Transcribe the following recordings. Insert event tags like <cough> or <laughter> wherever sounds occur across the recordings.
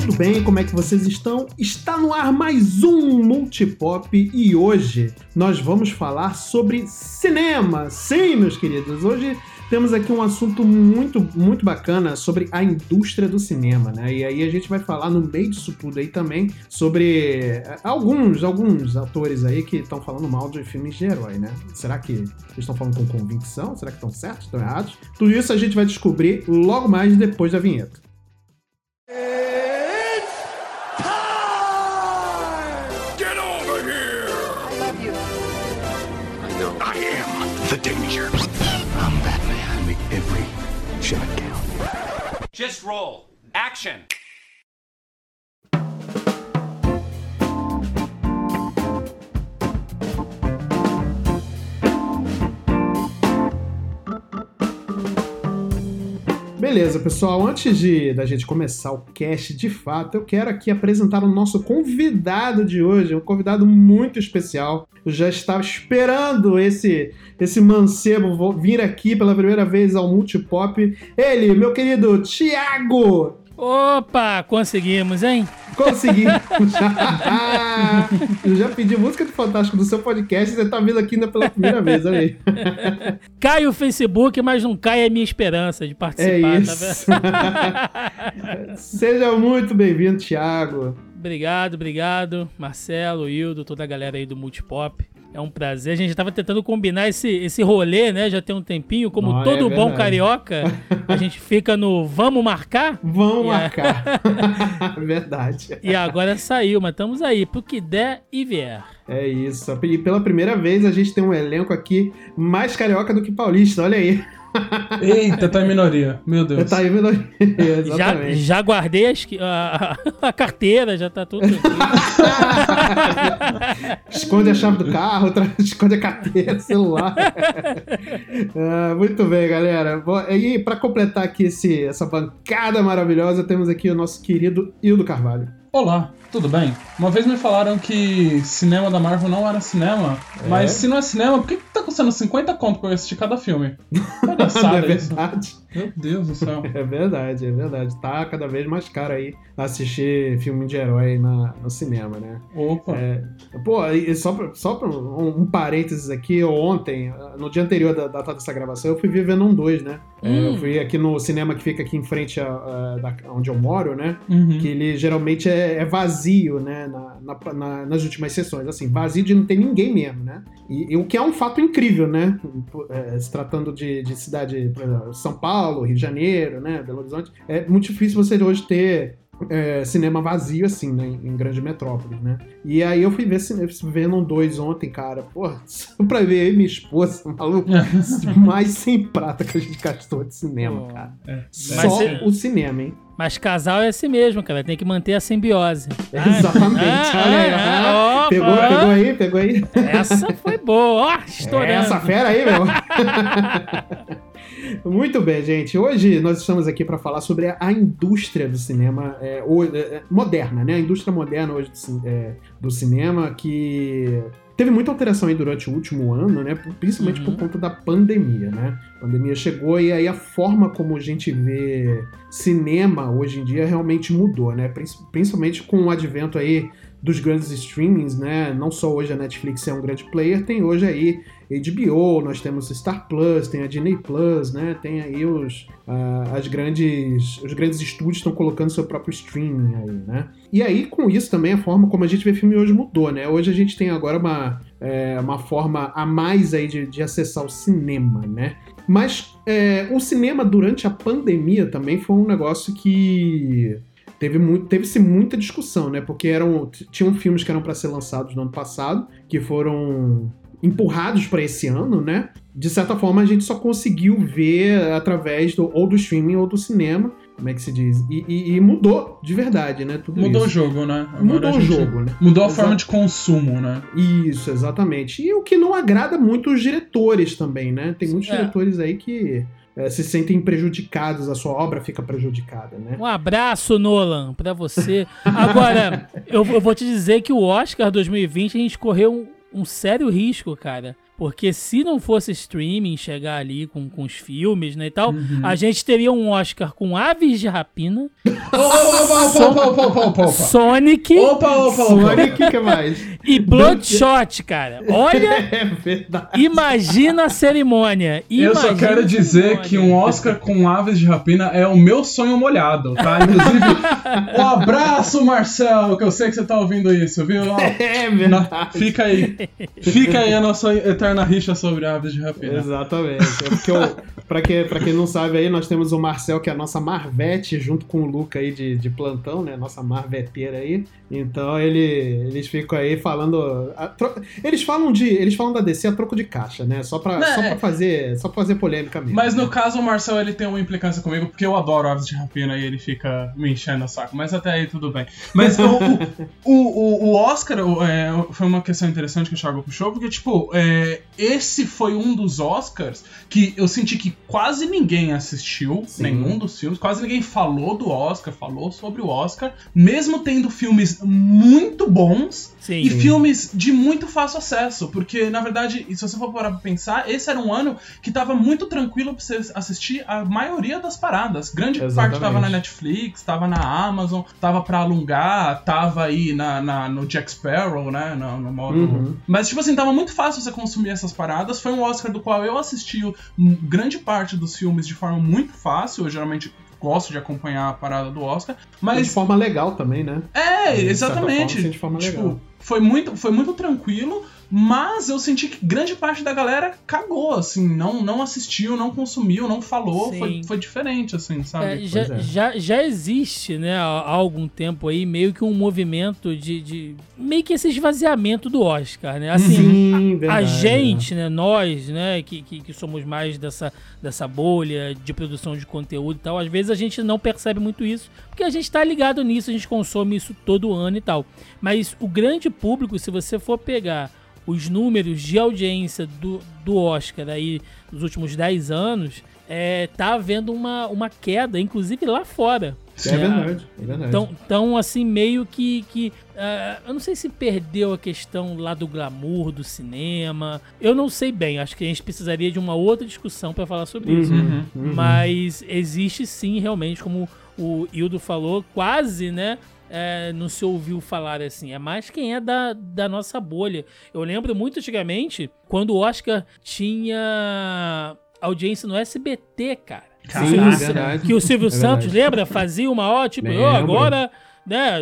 tudo bem? Como é que vocês estão? Está no ar mais um Multipop e hoje nós vamos falar sobre cinema. Sim, meus queridos, hoje temos aqui um assunto muito, muito bacana sobre a indústria do cinema, né? E aí a gente vai falar no meio disso tudo aí também sobre eh, alguns, alguns atores aí que estão falando mal de filmes de herói, né? Será que eles estão falando com convicção? Será que estão certos? Estão errados? Tudo isso a gente vai descobrir logo mais depois da vinheta. Get Just roll. Action. Beleza, pessoal. Antes de da gente começar o cast de fato, eu quero aqui apresentar o nosso convidado de hoje, um convidado muito especial. Eu já estava esperando esse esse mancebo vir aqui pela primeira vez ao Multipop. Ele, meu querido Thiago. Opa, conseguimos, hein? Consegui! <laughs> eu já pedi música do Fantástico do seu podcast e você tá vindo aqui ainda pela primeira vez, olha aí. <laughs> Cai o Facebook, mas não cai a minha esperança de É participar, isso. tá vendo? <laughs> Seja muito bem-vindo, Thiago. obrigado, obrigado. Marcelo, Hildo, toda a galera aí do Multipop. É um prazer. A gente tava tentando combinar esse, esse rolê, né? Já tem um tempinho. Como Não, é todo bom verdade. carioca, a <laughs> gente fica no vamos marcar? Vamos a- marcar. <laughs> Verdade. E agora saiu, mas estamos aí, pro que der e vier. É isso. E pela primeira vez a gente tem um elenco aqui mais carioca do que paulista, olha aí. Eita, tá em minoria. Meu Deus. Tá vendo? Já, Exatamente. já guardei as a, a carteira, já tá tudo aqui. <laughs> Esconde a chave do carro, tra- <laughs> esconde a carteira, <laughs> celular. Ah, muito bem, galera. Bom, E para completar aqui esse, essa bancada maravilhosa, temos aqui o nosso querido Hildo Carvalho. Olá, tudo bem? Uma vez me falaram que cinema da Marvel não era cinema, É? mas se não é cinema, por que, que tá custando 50 conto pra eu assistir cada filme? <laughs> Não é Palhaçada isso. verdade? Meu Deus do céu. É verdade, é verdade. Tá cada vez mais caro aí assistir filme de herói na, no cinema, né? Opa. É, pô, e só pra, só pra um, um parênteses aqui, ontem, no dia anterior da data dessa gravação, eu fui ver Venom 2, né? É, Hum. eu fui aqui no cinema que fica aqui em frente a, a- da, onde eu moro, né? Uhum. Que ele geralmente é, é vazio, né? Na, na- na- nas últimas sessões, assim, vazio de não ter ninguém mesmo, né? E, e o que é um fato incrível, né? É, se tratando de, de cidade, por exemplo, São Paulo, Rio de Janeiro, né? Belo Horizonte, é muito difícil você hoje ter é, cinema vazio, assim, né? Em, em grande metrópole, né? E aí eu fui ver Venom 2 ontem, cara. Porra, só pra ver minha esposa, <laughs> maluco. <laughs> mais sem prata que a gente gastou de cinema, cara. É. Só Mas o cinema, hein? Mas casal é assim mesmo, cara. Tem que manter a simbiose. <laughs> Exatamente. ah, Olha aí. ah, ah, pegou, pegou aí, pegou aí. Essa foi boa. Ó, estourando. Essa fera aí, meu. <laughs> Muito bem, gente. Hoje nós estamos aqui para falar sobre a, a indústria do cinema é, é, moderna, né? A indústria moderna hoje do, é, do cinema que teve muita alteração aí durante o último ano, né? Principalmente Uhum. por conta da pandemia, né? A pandemia chegou e aí a forma como a gente vê cinema hoje em dia realmente mudou, né? Princi- Principalmente com o advento aí dos grandes streamings, né? Não só hoje a Netflix é um grande player, tem hoje aí HBO, nós temos Star Plus, tem a Disney Plus, né? Tem aí os, ah, as grandes, os grandes estúdios estão colocando seu próprio streaming aí, né? E aí com isso também a forma como a gente vê filme hoje mudou, né? Hoje a gente tem agora uma, é, uma forma a mais aí de, de acessar o cinema, né? Mas é, o cinema durante a pandemia também foi um negócio que teve muito, teve-se muita discussão, né? Porque eram tinham filmes que eram para ser lançados no ano passado, que foram empurrados para esse ano, né? De certa forma a gente só conseguiu ver através do, ou do streaming ou do cinema, como é que se diz? E, e- e mudou de verdade, né? Tudo Mudou o isso. jogo, né? Agora Mudou o jogo, né? Mudou a Exato. forma de consumo, né? Isso, exatamente. E o que não agrada muito os diretores também, né? Tem muitos É. diretores aí que eh, se sentem prejudicados, a sua obra fica prejudicada, né? Um abraço, Nolan, pra você. Agora, <laughs> eu, eu vou te dizer que o Oscar 2020 a gente correu um, sério risco, cara. Porque se não fosse streaming chegar ali com, com os filmes, né, e tal, Uhum. a gente teria um Oscar com Aves de Rapina, Opa, opa, opa, opa, opa, opa, opa. Sonic Opa, opa, opa. Sonic, o que mais? E Bloodshot, cara. Olha, <laughs> É verdade. imagina a cerimônia. Eu só Imagina quero dizer que um Oscar com aves de rapina é o meu sonho molhado, tá? Inclusive, <laughs> um abraço, Marcel, que eu sei que você tá ouvindo isso, viu? Ó, <laughs> É na- verdade. fica aí. Fica aí a nossa eterna rixa sobre aves de rapina. Exatamente. É porque eu, pra, que, pra quem não sabe aí, nós temos o Marcel, que é a nossa Marvete, junto com o Luca aí de, de plantão, né? Nossa Marveteira aí. Então ele, eles ficam aí falando. a tro- eles falam de. Eles falam da DC a troco de caixa, né? Só pra, Não, só é- pra fazer. Só pra fazer polêmica mesmo. Mas no caso, o Marcel ele tem uma implicância comigo, porque eu adoro aves de rapina e ele fica me enchendo o saco. Mas até aí tudo bem. Mas o, o, o, o Oscar é, foi uma questão interessante que o Thiago puxou, porque, tipo, é, esse foi um dos Oscars que eu senti que quase ninguém assistiu, Sim. nenhum dos filmes, quase ninguém falou do Oscar, falou sobre o Oscar, mesmo tendo filmes muito bons. Sim. E filmes de muito fácil acesso, porque na verdade, se você for parar pra pensar, esse era um ano que tava muito tranquilo pra você assistir a maioria das paradas. Grande parte Exatamente. tava na Netflix, tava na Amazon, tava pra alongar, tava aí na, na- no Jack Sparrow, né? No, no modo. Uhum. Mas, tipo assim, tava muito fácil você consumir essas paradas. Foi um Oscar do qual eu assisti o- um- grande parte dos filmes de forma muito fácil. Eu geralmente gosto de acompanhar a parada do Oscar. de Mas forma legal também, né? é, De certa forma, exatamente. sim, de forma tipo, legal. foi muito, foi muito tranquilo, mas eu senti que grande parte da galera cagou, assim, não, não assistiu, não consumiu, não falou, Sim. foi, foi diferente, assim, É, sabe? já, Pois é. já, já existe, né, há algum tempo aí, meio que um movimento de, de- meio que esse esvaziamento do Oscar, né? Assim, Sim, a verdade. gente, né, nós, né, que, que, que somos mais dessa, dessa bolha de produção de conteúdo e tal, às vezes a gente não percebe muito isso, porque a gente tá ligado nisso, a gente consome isso todo ano e tal. Mas o grande público, se você for pegar os números de audiência do, do Oscar aí nos últimos 10 anos, é, tá havendo uma, uma queda, inclusive lá fora. É né? verdade, é verdade. Então, então assim, meio que. que ah, eu não sei se perdeu a questão lá do glamour do cinema. Eu não sei bem. Acho que a gente precisaria de uma outra discussão para falar sobre isso. Uhum, uhum. Mas existe sim, realmente, como o Hildo falou, quase, né? É, não se ouviu falar assim. É mais quem é da, da nossa bolha. Eu lembro muito antigamente, quando o Oscar tinha audiência no SBT, cara. Caraca. Que o Sil- verdade. que o Silvio É Santos, lembra? Fazia uma ó, tipo, ó, agora, né,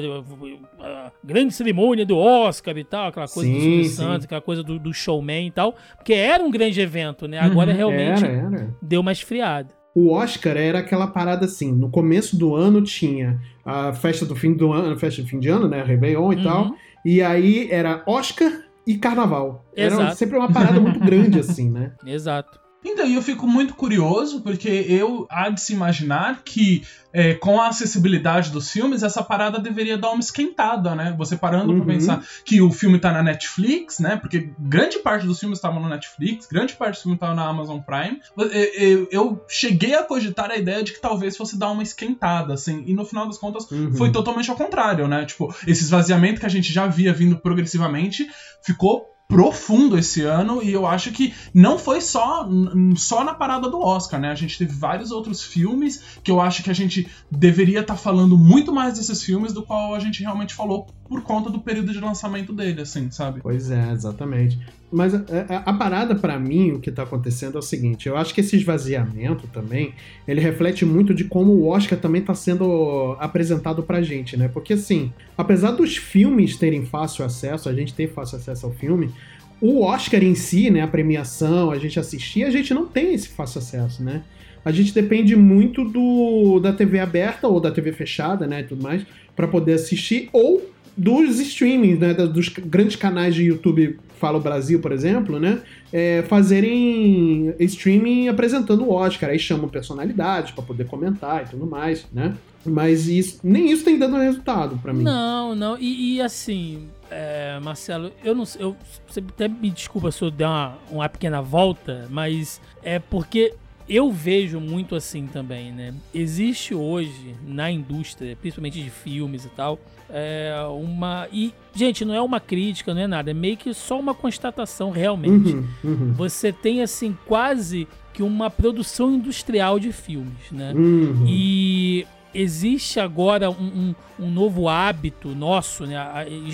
a grande cerimônia do Oscar e tal, aquela coisa do Sim, Silvio sim. Santos, aquela coisa do, do showman e tal, porque era um grande evento, né? Agora Uhum. realmente Era, era. deu uma esfriada. O Oscar era aquela parada assim, no começo do ano tinha a festa do fim do ano, festa do fim de ano, né, Réveillon e Uhum. tal, e aí era Oscar e Carnaval. Era Exato. sempre uma parada muito grande assim, né? <laughs> Exato. Então, e eu fico muito curioso, porque eu há de se imaginar que é, com a acessibilidade dos filmes, essa parada deveria dar uma esquentada, né? Você parando Uhum. pra pensar que o filme tá na Netflix, né? Porque grande parte dos filmes estavam no Netflix, grande parte dos filmes estavam na Amazon Prime. Eu, eu- eu cheguei a cogitar a ideia de que talvez fosse dar uma esquentada, assim, e no final das contas Uhum. foi totalmente ao contrário, né? Tipo, esse esvaziamento que a gente já via vindo progressivamente ficou profundo esse ano e eu acho que não foi só só na parada do Oscar, né? A gente teve vários outros filmes que eu acho que a gente deveria estar falando muito mais desses filmes do qual a gente realmente falou por conta do período de lançamento dele, assim, sabe? Pois é, exatamente. Mas a, a- a parada pra mim, o que tá acontecendo é o seguinte, eu acho que esse esvaziamento também, ele reflete muito de como o Oscar também tá sendo apresentado pra gente, né? Porque assim, apesar dos filmes terem fácil acesso, a gente ter fácil acesso ao filme, o Oscar em si, né, a premiação, a gente assistir, a gente não tem esse fácil acesso, né? A gente depende muito do da TV aberta ou da TV fechada, né, e tudo mais, pra poder assistir ou dos streamings, né, dos grandes canais de YouTube Fala o Brasil, por exemplo, né, é, fazerem streaming apresentando o Oscar, aí chamam personalidades pra poder comentar e tudo mais, né? Mas isso, nem isso tem dando resultado pra mim. Não, não. E, e assim, é, Marcelo, eu não sei. Eu, você até me desculpa se eu der uma, uma pequena volta, mas é porque eu vejo muito assim também, né? Existe hoje na indústria, principalmente de filmes e tal, é uma. E, gente, não é uma crítica, não é nada, é meio que só uma constatação realmente. Uhum, uhum. Você tem, assim, quase que uma produção industrial de filmes, né? Uhum. E existe agora um, um- um novo hábito nosso, né?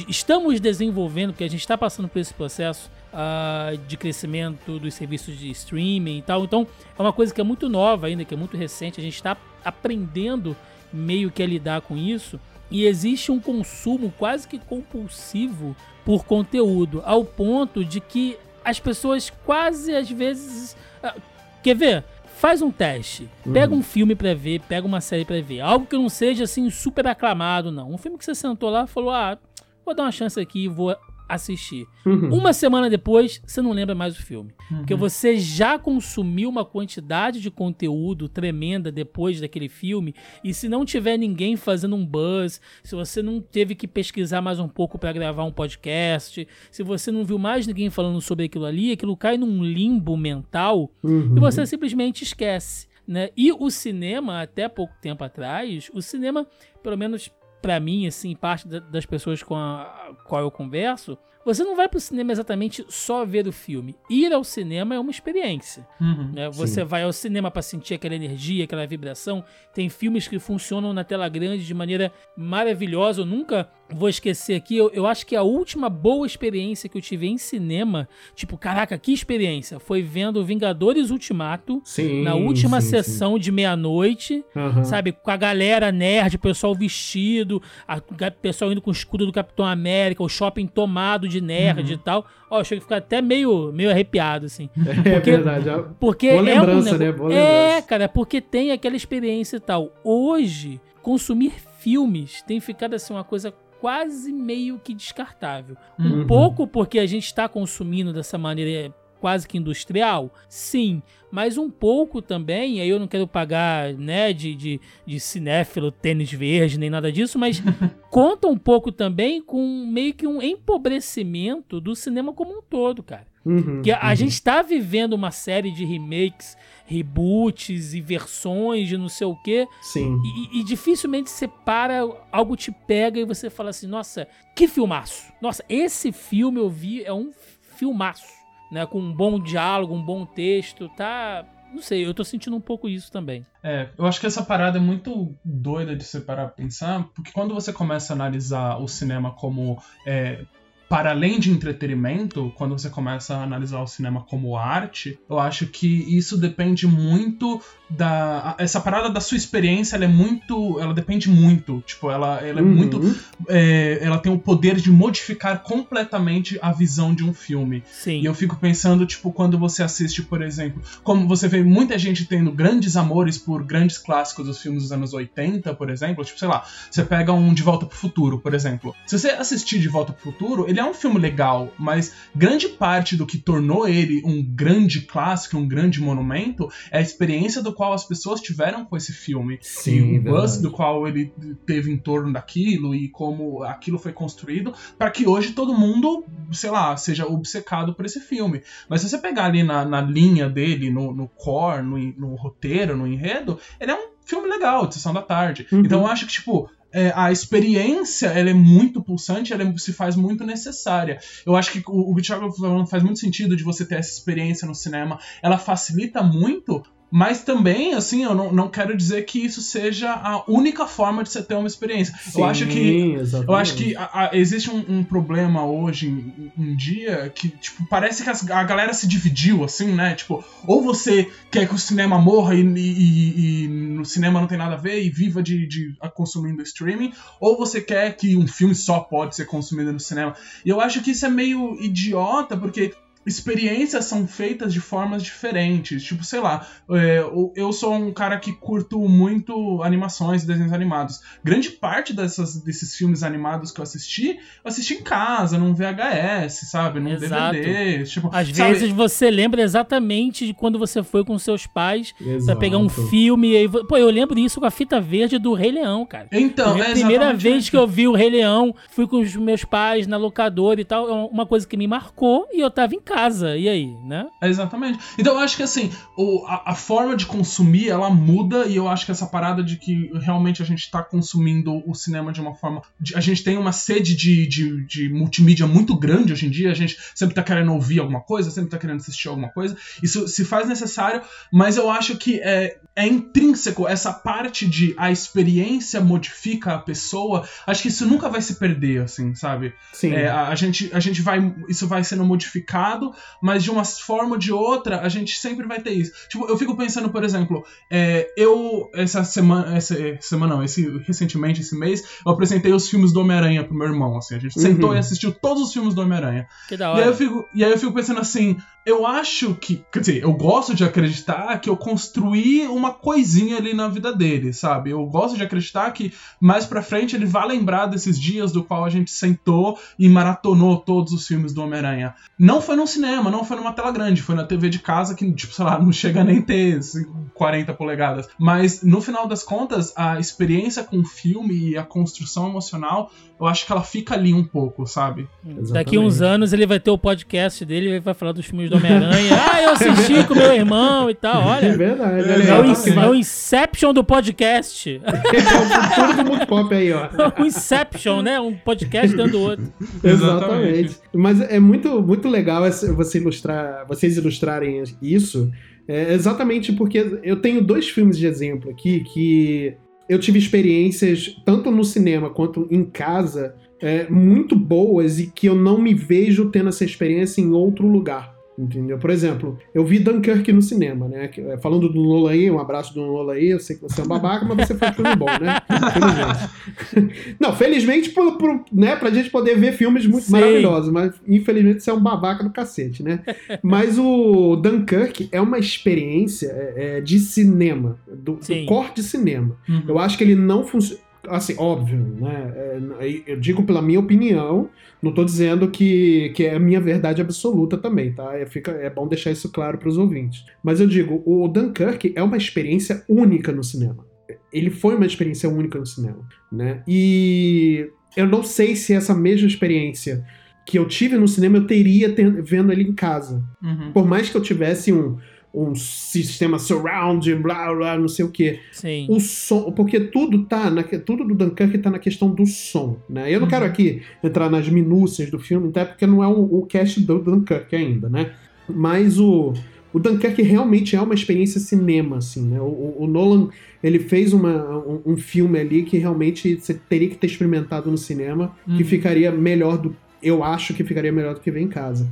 Estamos desenvolvendo, porque a gente está passando por esse processo ah, de crescimento dos serviços de streaming e tal. Então, é uma coisa que é muito nova ainda, que é muito recente. A gente está aprendendo meio que a lidar com isso. E existe um consumo quase que compulsivo por conteúdo, ao ponto de que as pessoas quase às vezes. ah, Quer ver? Faz um teste. Pega um filme pra ver, pega uma série pra ver. Algo que não seja assim super aclamado, não. Um filme que você sentou lá e falou: ah, vou dar uma chance aqui vou assistir. Uhum. Uma semana depois, você não lembra mais do filme. Porque você já consumiu uma quantidade de conteúdo tremenda depois daquele filme. E se não tiver ninguém fazendo um buzz, se você não teve que pesquisar mais um pouco pra gravar um podcast, se você não viu mais ninguém falando sobre aquilo ali, aquilo cai num limbo mental Uhum. e você simplesmente esquece. Né? E o cinema, até pouco tempo atrás, o cinema, pelo menos pra mim, assim, parte da- das pessoas com a qual eu converso, você não vai pro cinema exatamente só ver o filme. Ir ao cinema é uma experiência. Uhum. né? Você vai ao cinema pra sentir aquela energia, aquela vibração. Tem filmes que funcionam na tela grande de maneira maravilhosa. Eu nunca vou esquecer aqui. Eu, eu acho que a última boa experiência que eu tive em cinema, tipo, caraca, que experiência! Foi vendo Vingadores Ultimato Sim, na última sim, sim. sessão de meia-noite, Aham. sabe? Com a galera nerd, o pessoal vestido, o pessoal indo com o escudo do Capitão América, o shopping tomado de nerd Uhum. e tal. Ó, eu chego a ficar até meio, meio arrepiado, assim. <laughs> É Porque- verdade. já- Porque Boa é lembrança, um né? Boa É, lembrança. cara, porque tem aquela experiência e tal. Hoje, consumir filmes tem ficado assim uma coisa quase meio que descartável. Um Uhum. pouco porque a gente está consumindo dessa maneira quase que industrial, sim, mas um pouco também, aí eu não quero pagar, né, de, de, de cinéfilo, tênis verde, nem nada disso, mas <laughs> conta um pouco também com meio que um empobrecimento do cinema como um todo, cara. Uhum, Que a uhum. gente tá vivendo uma série de remakes, reboots e versões de não sei o quê. Sim. E, e dificilmente você para, algo te pega e você fala assim, nossa, que filmaço. Nossa, esse filme eu vi é um filmaço, né? Com um bom diálogo, um bom texto, tá... Não sei, eu tô sentindo um pouco isso também. É, eu acho que essa parada é muito doida de você parar pra pensar, porque quando você começa a analisar o cinema como. é, para além de entretenimento, quando você começa a analisar o cinema como arte, eu acho que isso depende muito da. Essa parada da sua experiência, ela é muito. Ela depende muito. Tipo, ela, ela é Uhum. muito. é, ela tem o poder de modificar completamente a visão de um filme. Sim. E eu fico pensando, tipo, quando você assiste, por exemplo, como você vê muita gente tendo grandes amores por grandes clássicos dos filmes dos anos 80, por exemplo, tipo, sei lá, você pega um De Volta pro Futuro, por exemplo. Se você assistir De Volta pro Futuro, ele é um filme legal, mas grande parte do que tornou ele um grande clássico, um grande monumento, é a experiência do qual as pessoas tiveram com esse filme. Sim, e o buzz do qual ele teve em torno daquilo e como aquilo foi construído para que hoje todo mundo, sei lá, seja obcecado por esse filme. Mas se você pegar ali na, na linha dele, no, no core, no, no roteiro, no enredo, ele é um filme legal, de sessão da tarde. Uhum. Então eu acho que, tipo, é, a experiência ela é muito pulsante, ela é- se faz muito necessária. Eu acho que o, o Thiago faz muito sentido de você ter essa experiência no cinema. Ela facilita muito, mas também, assim, eu não, não quero dizer que isso seja a única forma de você ter uma experiência. eu acho que Sim, exatamente. eu acho que a- a- existe um, um problema hoje em, em dia que, tipo, parece que as- a galera se dividiu, assim, né? Tipo, ou você quer que o cinema morra e, e- e no cinema não tem nada a ver e viva de, de a- consumindo streaming, ou você quer que um filme só pode ser consumido no cinema. E eu acho que isso é meio idiota, porque experiências são feitas de formas diferentes. Tipo, sei lá, é, eu sou um cara que curto muito animações e desenhos animados. Grande parte dessas, desses filmes animados que eu assisti, eu assisti em casa, num VHS, sabe? Num Exato. DVD. Tipo, Às sabe? vezes você lembra exatamente de quando você foi com seus pais pra Exato. pegar um filme. E pô, eu lembro disso com a fita verde do Rei Leão, cara. Então, é a primeira vez que eu vi o Rei Leão, fui com os meus pais na locadora e tal. É uma coisa que me marcou e eu tava em casa. E aí, né? Exatamente. Então eu acho que assim, o, a, a forma de consumir ela muda e eu acho que essa parada de que realmente a gente tá consumindo o cinema de uma forma. de- a gente tem uma sede de, de, de multimídia muito grande hoje em dia, a gente sempre tá querendo ouvir alguma coisa, sempre tá querendo assistir alguma coisa. Isso se faz necessário, mas eu acho que é, é intrínseco essa parte de a experiência modifica a pessoa. Acho que isso nunca vai se perder, assim, sabe? Sim. É, a, a gente, a gente vai. Isso vai sendo modificado, mas de uma forma ou de outra, a gente sempre vai ter isso. Tipo, eu fico pensando, por exemplo, é, eu, essa semana. Essa semana não, esse, recentemente, esse mês, eu apresentei os filmes do Homem-Aranha pro meu irmão, assim. A gente Uhum. sentou e assistiu todos os filmes do Homem-Aranha. Que da E aí, hora. eu fico, e aí eu fico pensando assim, eu acho que. Quer dizer, eu gosto de acreditar que eu construí uma coisinha ali na vida dele, sabe? Eu gosto de acreditar que mais pra frente ele vai lembrar desses dias do qual a gente sentou e maratonou todos os filmes do Homem-Aranha. Não foi num cinema, não foi numa tela grande, foi na TV de casa que, tipo, sei lá, não chega nem ter assim, 40 polegadas. Mas no final das contas, a experiência com o filme e a construção emocional, eu acho que ela fica ali um pouco, sabe? Daqui uns anos ele vai ter o podcast dele e vai falar dos filmes do Homem-Aranha. <laughs> ah, eu assisti com meu irmão e tal. É Olha. verdade. É, aí, É ins- é o Inception do podcast. É o futuro do muito pop aí, ó. <laughs> o Inception, né? Um podcast dando outro. <laughs> Exatamente. Mas é muito, muito legal você ilustrar, vocês ilustrarem isso. É exatamente porque eu tenho dois filmes de exemplo aqui que eu tive experiências tanto no cinema quanto em casa é, muito boas e que eu não me vejo tendo essa experiência em outro lugar. Entendeu? Por exemplo, eu vi Dunkirk no cinema, né? É, Falando do Nolan aí, um abraço do Nolan aí, eu sei que você é um babaca, mas você faz filme bom, né? <laughs> Infelizmente. <laughs> Não, felizmente, pro, pro, né, pra gente poder ver filmes muito Sim. maravilhosos, mas infelizmente você é um babaca do cacete, né? Mas o Dunkirk é uma experiência é, é, de cinema, do, do corte de cinema. Eu acho que ele não funciona. Assim, óbvio, né? É, eu digo pela minha opinião, não tô dizendo que, que é a minha verdade absoluta também, tá? É, fica, é bom deixar isso claro para os ouvintes. Mas eu digo, o Dunkirk é uma experiência única no cinema. Ele foi uma experiência única no cinema, né? E eu não sei se essa mesma experiência que eu tive no cinema eu teria ten- vendo ele em casa. Uhum. Por mais que eu tivesse um, um sistema surround, blá blá, não sei o quê. Sim. O som, porque tudo tá na, tudo do Dunkirk tá na questão do som, né? Eu não Uhum. quero aqui entrar nas minúcias do filme, até porque não é o, o cast do Dunkirk ainda, né? Mas o, o Dunkirk realmente é uma experiência cinema, assim, né? O, o- Nolan, ele fez uma, um, um filme ali que realmente você teria que ter experimentado no cinema, que Uhum. ficaria melhor do... Eu acho que ficaria melhor do que ver em casa.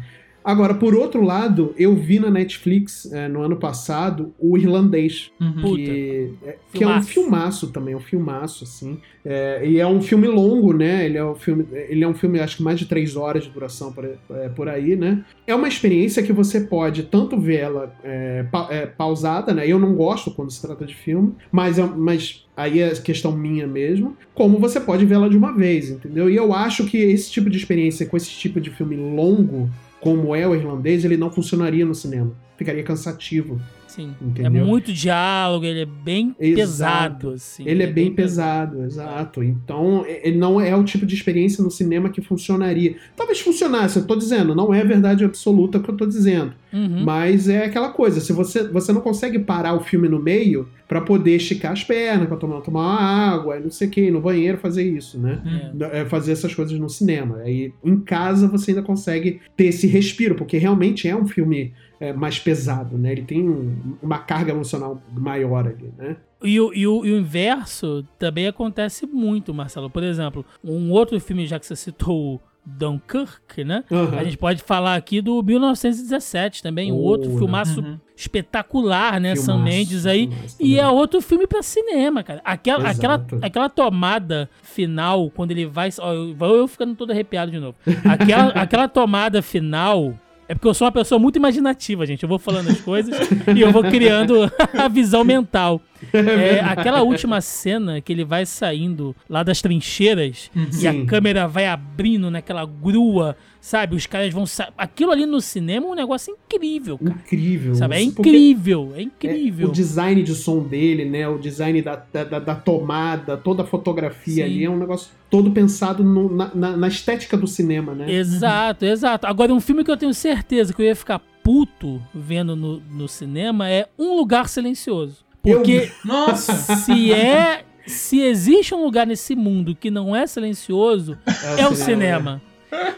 Agora, por outro lado, eu vi na Netflix, eh, no ano passado, o Irlandês, Uhum. Que, é, que é um Filmaço. também, é um filmaço, assim. É, e é um filme longo, né? Ele é um filme, ele é um filme, acho que mais de três horas de duração por, é, por aí, né? É uma experiência que você pode tanto ver ela é, pa- é, pausada, né? Eu não gosto quando se trata de filme, mas, é- mas aí é questão minha mesmo, como você pode vê-la de uma vez, entendeu? E eu acho que esse tipo de experiência com esse tipo de filme longo, como é o irlandês, ele não funcionaria no cinema. Ficaria cansativo. Sim. Entendeu? É muito diálogo, ele é bem Exato. pesado, assim. Ele é bem pesado, exato. Então, ele não é o tipo de experiência no cinema que funcionaria. Talvez funcionasse, eu tô dizendo, não é verdade absoluta o que eu tô dizendo. Uhum. Mas é aquela coisa, se você, você não consegue parar o filme no meio pra poder esticar as pernas, pra tomar, tomar uma água, não sei o que, no banheiro fazer isso, né? É, fazer essas coisas no cinema. Aí em casa você ainda consegue ter esse respiro, porque realmente é um filme é, mais pesado, né? Ele tem um- uma carga emocional maior ali, né? E o, e, o, e o inverso também acontece muito, Marcelo. Por exemplo, um outro filme, já que você citou o Dunkirk, né? Aham. A gente pode falar aqui do 1917 também, um Oh, outro filmaço Uhum. espetacular, né? Sam Filmaço, Mendes aí. E é outro filme pra cinema, cara. Aquela, aquela, Exato. aquela tomada final, quando ele vai. Ó, eu, eu ficando todo arrepiado de novo. Aquela, <laughs> aquela tomada final. É porque eu sou uma pessoa muito imaginativa, gente. Eu vou falando as coisas <laughs> e eu vou criando <laughs> a visão mental. É, aquela última cena que ele vai saindo lá das trincheiras e a Sim. câmera vai abrindo naquela grua, sabe? Os caras vão. sa- Aquilo ali no cinema é um negócio incrível, cara. Incrível. Sabe? É incrível, é é incrível. o design de som dele, né? O design da, da, da- da tomada, toda a fotografia Sim. ali é um negócio todo pensado no- na, na- na estética do cinema, né? Exato, exato. Agora, um filme que eu tenho certeza que eu ia ficar puto vendo no, no cinema é Um Lugar Silencioso. Porque Nossa! se é. Se existe um lugar nesse mundo que não é silencioso, é o cinema.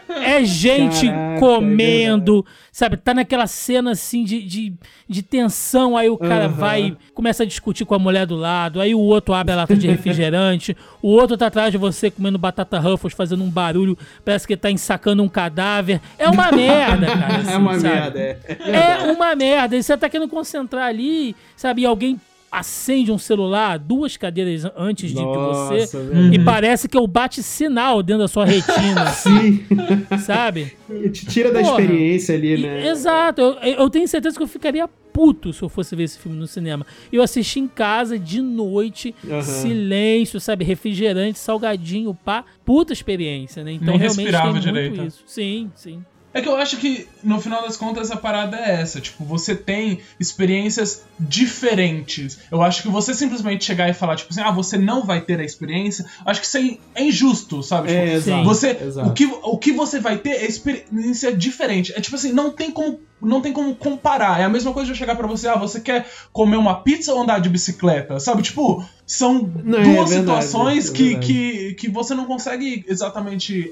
É gente Caraca, é comendo, sabe? Tá naquela cena assim de, de, de tensão, aí o cara Aham. vai, começa a discutir com a mulher do lado, aí o outro abre a lata de refrigerante, o outro tá atrás de você comendo batata Ruffles, fazendo um barulho, parece que tá ensacando um cadáver. É uma <laughs> merda, cara. é assim, uma sabe? merda, é. É uma merda. E você tá querendo concentrar ali, sabe? E alguém acende um celular duas cadeiras antes de, de você. Nossa, velho. E parece que é o bate-sinal dentro da sua retina, <laughs> Sim, sabe? te tira da Porra. experiência ali, E- né? exato. Eu, eu tenho certeza que eu ficaria puto se eu fosse ver esse filme no cinema. Eu assisti em casa de noite, Aham. silêncio, sabe? Refrigerante, salgadinho, pá. Puta experiência, né? Então Nem realmente respirava tem direito. muito isso. Sim, sim. É que eu acho que, no final das contas, a parada é essa. Tipo, você tem experiências diferentes. Eu acho que você simplesmente chegar e falar, tipo assim, ah, você não vai ter a experiência, acho que isso é in- é injusto, sabe? Tipo, É, exato. Você, exato. o, que, o que você vai ter é experiência diferente. É tipo assim, não tem como, não tem como comparar. É a mesma coisa de eu chegar pra você, ah, você quer comer uma pizza ou andar de bicicleta? Sabe? Tipo, são Não, é duas verdade, situações é que, que, que você não consegue exatamente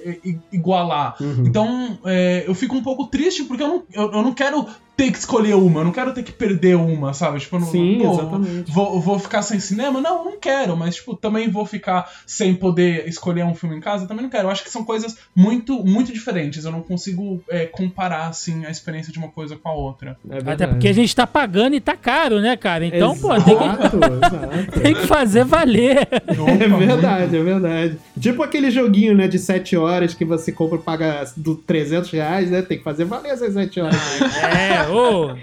igualar. Uhum. Então, é, eu fico um pouco triste porque eu não, eu, eu não quero ter que escolher uma, eu não quero ter que perder uma, sabe? Tipo, eu não, Sim, pô, exatamente. Vou, vou ficar sem cinema? Não, não quero, mas, tipo, também vou ficar sem poder escolher um filme em casa? Também não quero. Eu acho que são coisas muito, muito diferentes. Eu não consigo é, comparar, assim, a experiência de uma coisa com a outra. É Até porque a gente tá pagando e tá caro, né, cara? Então, pô, tem que, Exato, <laughs> exato. tem que fazer valer. É verdade, é verdade. Tipo aquele joguinho, né, de 7 horas que você compra e paga do 300 reais, né? Tem que fazer valer essas 7 horas. É, ô.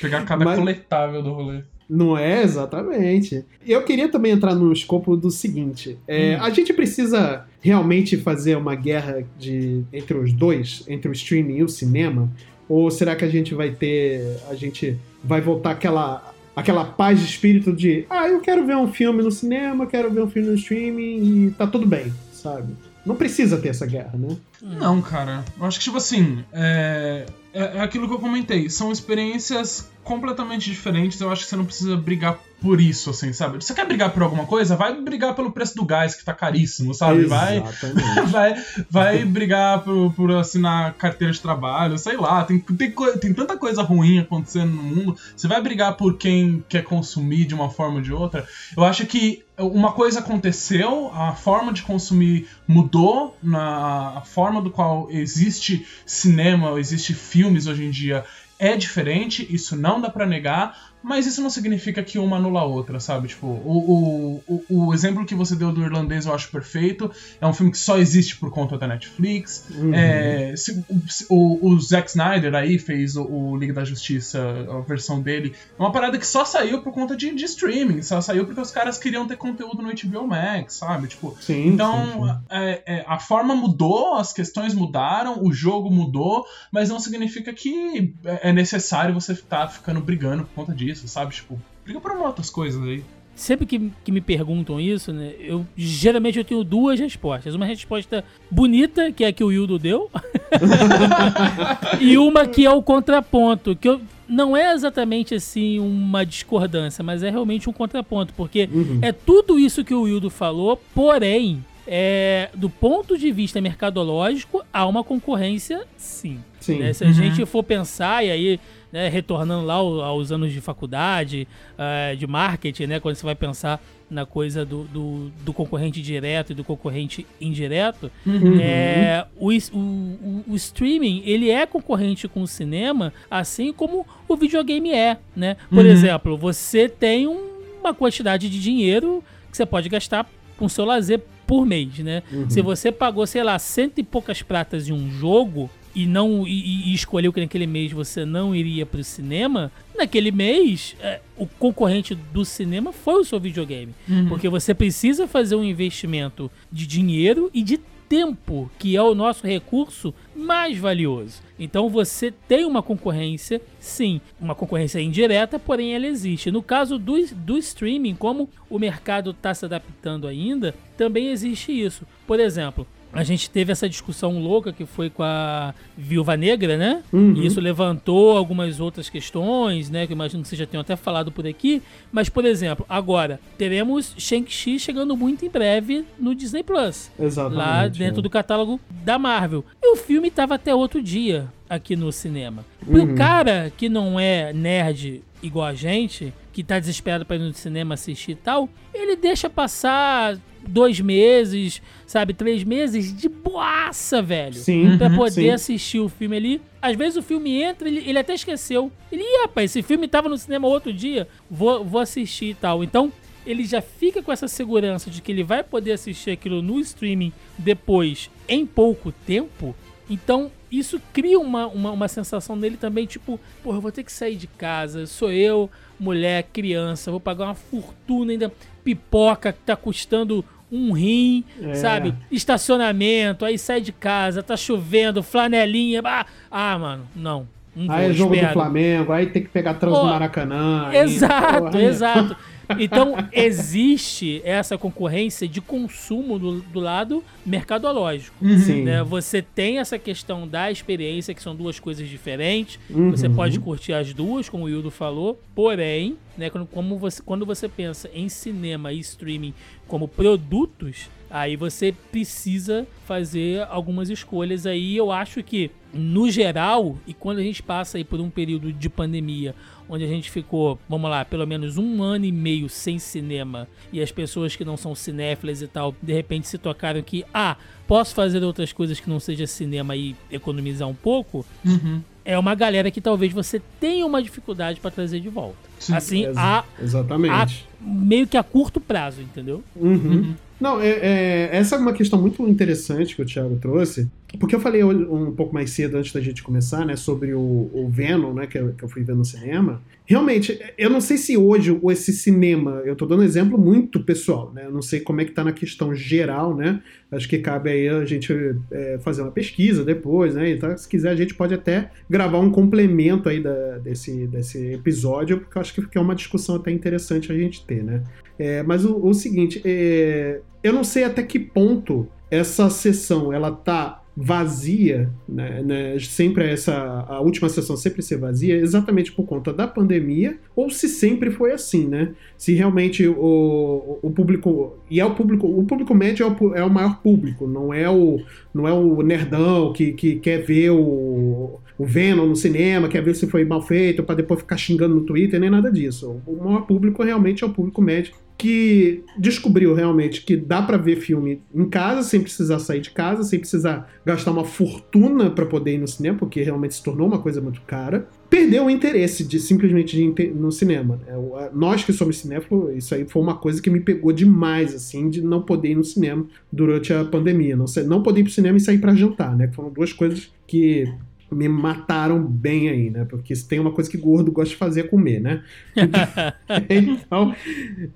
Pegar cada Mas- coletável do rolê. Não é? Exatamente. Eu queria também entrar no escopo do seguinte: é, a gente precisa realmente fazer uma guerra de, entre os dois, entre o streaming e o cinema? Ou será que a gente vai ter. A gente vai voltar aquela. Aquela paz de espírito de, ah, eu quero ver um filme no cinema, quero ver um filme no streaming e tá tudo bem, sabe? Não precisa ter essa guerra, né? Não, cara. Eu acho que, tipo assim, é, é, é aquilo que eu comentei. São experiências completamente diferentes. Eu acho que você não precisa brigar por isso, assim, sabe? Você quer brigar por alguma coisa? Vai brigar pelo preço do gás, que tá caríssimo, sabe? Vai, <laughs> vai, vai brigar por, por assinar carteira de trabalho, sei lá. Tem, tem, tem tanta coisa ruim acontecendo no mundo. Você vai brigar por quem quer consumir de uma forma ou de outra. Eu acho que uma coisa aconteceu, a forma de consumir mudou, na a forma do qual existe cinema, existe filmes hoje em dia é diferente, isso não dá pra negar, mas isso não significa que uma anula a outra, sabe? Tipo, o, o, o, o exemplo que você deu do irlandês eu acho perfeito. É um filme que só existe por conta da Netflix. Uhum. É, se- o, o Zack Snyder aí fez o, o Liga da Justiça, a versão dele. É uma parada que só saiu por conta de, de streaming, só saiu porque os caras queriam ter conteúdo no HBO Max, sabe? Tipo, Sim, então, sim, sim. é- é, a forma mudou, as questões mudaram, o jogo mudou, mas não significa que é necessário você estar ficando brigando por conta disso, sabe? Tipo, briga por outras coisas aí. Sempre que, que me perguntam isso, né? Eu geralmente eu tenho duas respostas. Uma resposta bonita, que é a que o Hildo deu, <laughs> e uma que é o contraponto, que eu, não é exatamente assim uma discordância, mas é realmente um contraponto, porque Uhum. é tudo isso que o Hildo falou, porém, é, do ponto de vista mercadológico, há uma concorrência sim. Sim. né? Se a gente for pensar, e aí, né, retornando lá ao- aos anos de faculdade, eh, de marketing, né, quando você vai pensar na coisa do, do, do concorrente direto e do concorrente indireto, Uhum. é, o, o, o- streaming ele é concorrente com o cinema, assim como o videogame é, né? Por Uhum. exemplo, você tem um- uma quantidade de dinheiro que você pode gastar com seu lazer por mês, né? Uhum. Se você pagou, sei lá, cento e poucas pratas em um jogo, e não e, e escolheu que naquele mês você não iria pro cinema, naquele mês é, o concorrente do cinema foi o seu videogame. Porque você precisa fazer um investimento de dinheiro e de tempo, que é o nosso recurso mais valioso. Então você tem uma concorrência, sim, uma concorrência indireta, porém ela existe. No caso do, do streaming, como o mercado está se adaptando ainda, também existe isso. Por exemplo, a gente teve essa discussão louca que foi com a Viúva Negra, né? E isso levantou algumas outras questões, né? Que eu imagino que vocês já tenham até falado por aqui. Mas, por exemplo, agora, teremos Shang-Chi chegando muito em breve no Disney Plus. Exatamente. Lá dentro é. do catálogo da Marvel. E o filme tava até outro dia aqui no cinema. Pro Uhum. cara que não é nerd igual a gente, que tá desesperado pra ir no cinema assistir e tal, ele deixa passar dois meses, sabe, três meses de boaça, velho. Sim, Pra uhum, poder sim. assistir o filme ali. Às vezes o filme entra, ele, ele até esqueceu. Ele, Ih, rapaz, esse filme tava no cinema outro dia, vou, vou assistir e tal. Então, ele já fica com essa segurança de que ele vai poder assistir aquilo no streaming depois, em pouco tempo. Então, isso cria uma, uma, uma sensação nele também, tipo, porra, eu vou ter que sair de casa, sou eu, mulher, criança, vou pagar uma fortuna ainda, pipoca que tá custando um rim, É. sabe? Estacionamento, aí sai de casa, tá chovendo, flanelinha, ah, ah mano, não. Não Aí vou, é jogo espero. do Flamengo, aí tem que pegar trans do Maracanã. Exato, aí- exato. <laughs> Então, existe essa concorrência de consumo do, do lado mercadológico. Sim. né? Você tem essa questão da experiência, que são duas coisas diferentes. Uhum. Você pode curtir as duas, como o Hildo falou. Porém, né, quando, como você, quando você pensa em cinema e streaming como produtos, aí você precisa fazer algumas escolhas aí. Eu acho que, no geral, e quando a gente passa aí por um período de pandemia, onde a gente ficou, vamos lá, pelo menos um ano e meio sem cinema, e as pessoas que não são cinéfilas e tal, de repente se tocaram que, ah, posso fazer outras coisas que não seja cinema e economizar um pouco, Uhum. é uma galera que talvez você tenha uma dificuldade pra trazer de volta. Sim, assim, Ex- a, Exatamente. a- meio que a curto prazo, entendeu? Uhum. Não, é, é- essa é uma questão muito interessante que o Thiago trouxe, porque eu falei um pouco mais cedo, antes da gente começar, né, sobre o, o Venom, né, que eu, que eu fui ver no cinema. Realmente, eu não sei se hoje esse cinema, eu tô dando um exemplo muito pessoal, né, eu não sei como é que tá na questão geral, né, acho que cabe aí a gente é, fazer uma pesquisa depois, né, então se quiser a gente pode até gravar um complemento aí da- desse, desse episódio, porque eu acho que é uma discussão até interessante a gente ter, né. É, mas o, o seguinte, é, eu não sei até que ponto essa sessão ela tá vazia, né, né, sempre essa a última sessão sempre ser vazia, exatamente por conta da pandemia, ou se sempre foi assim, né? Se realmente o, o público e é o público, o público médio é o, é o maior público, não é o não é o nerdão que, que quer ver o, o Venom no cinema, quer ver se foi mal feito para depois ficar xingando no Twitter, nem nada disso. O maior público realmente é o público médio que descobriu realmente que dá pra ver filme em casa sem precisar sair de casa, sem precisar gastar uma fortuna pra poder ir no cinema, porque realmente se tornou uma coisa muito cara. Perdeu o interesse de simplesmente ir no cinema. né? Nós que somos cinéfilos, isso aí foi uma coisa que me pegou demais, assim, de não poder ir no cinema durante a pandemia. Não, não poder ir pro cinema e sair pra jantar, né? Que foram duas coisas que me mataram bem aí, né? Porque se tem uma coisa que gordo gosta de fazer é comer, né? <laughs> Então,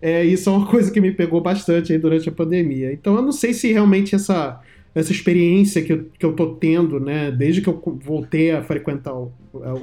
é, isso é uma coisa que me pegou bastante aí durante a pandemia. Então, eu não sei se realmente essa, essa experiência que eu, que eu tô tendo, né, desde que eu voltei a frequentar o,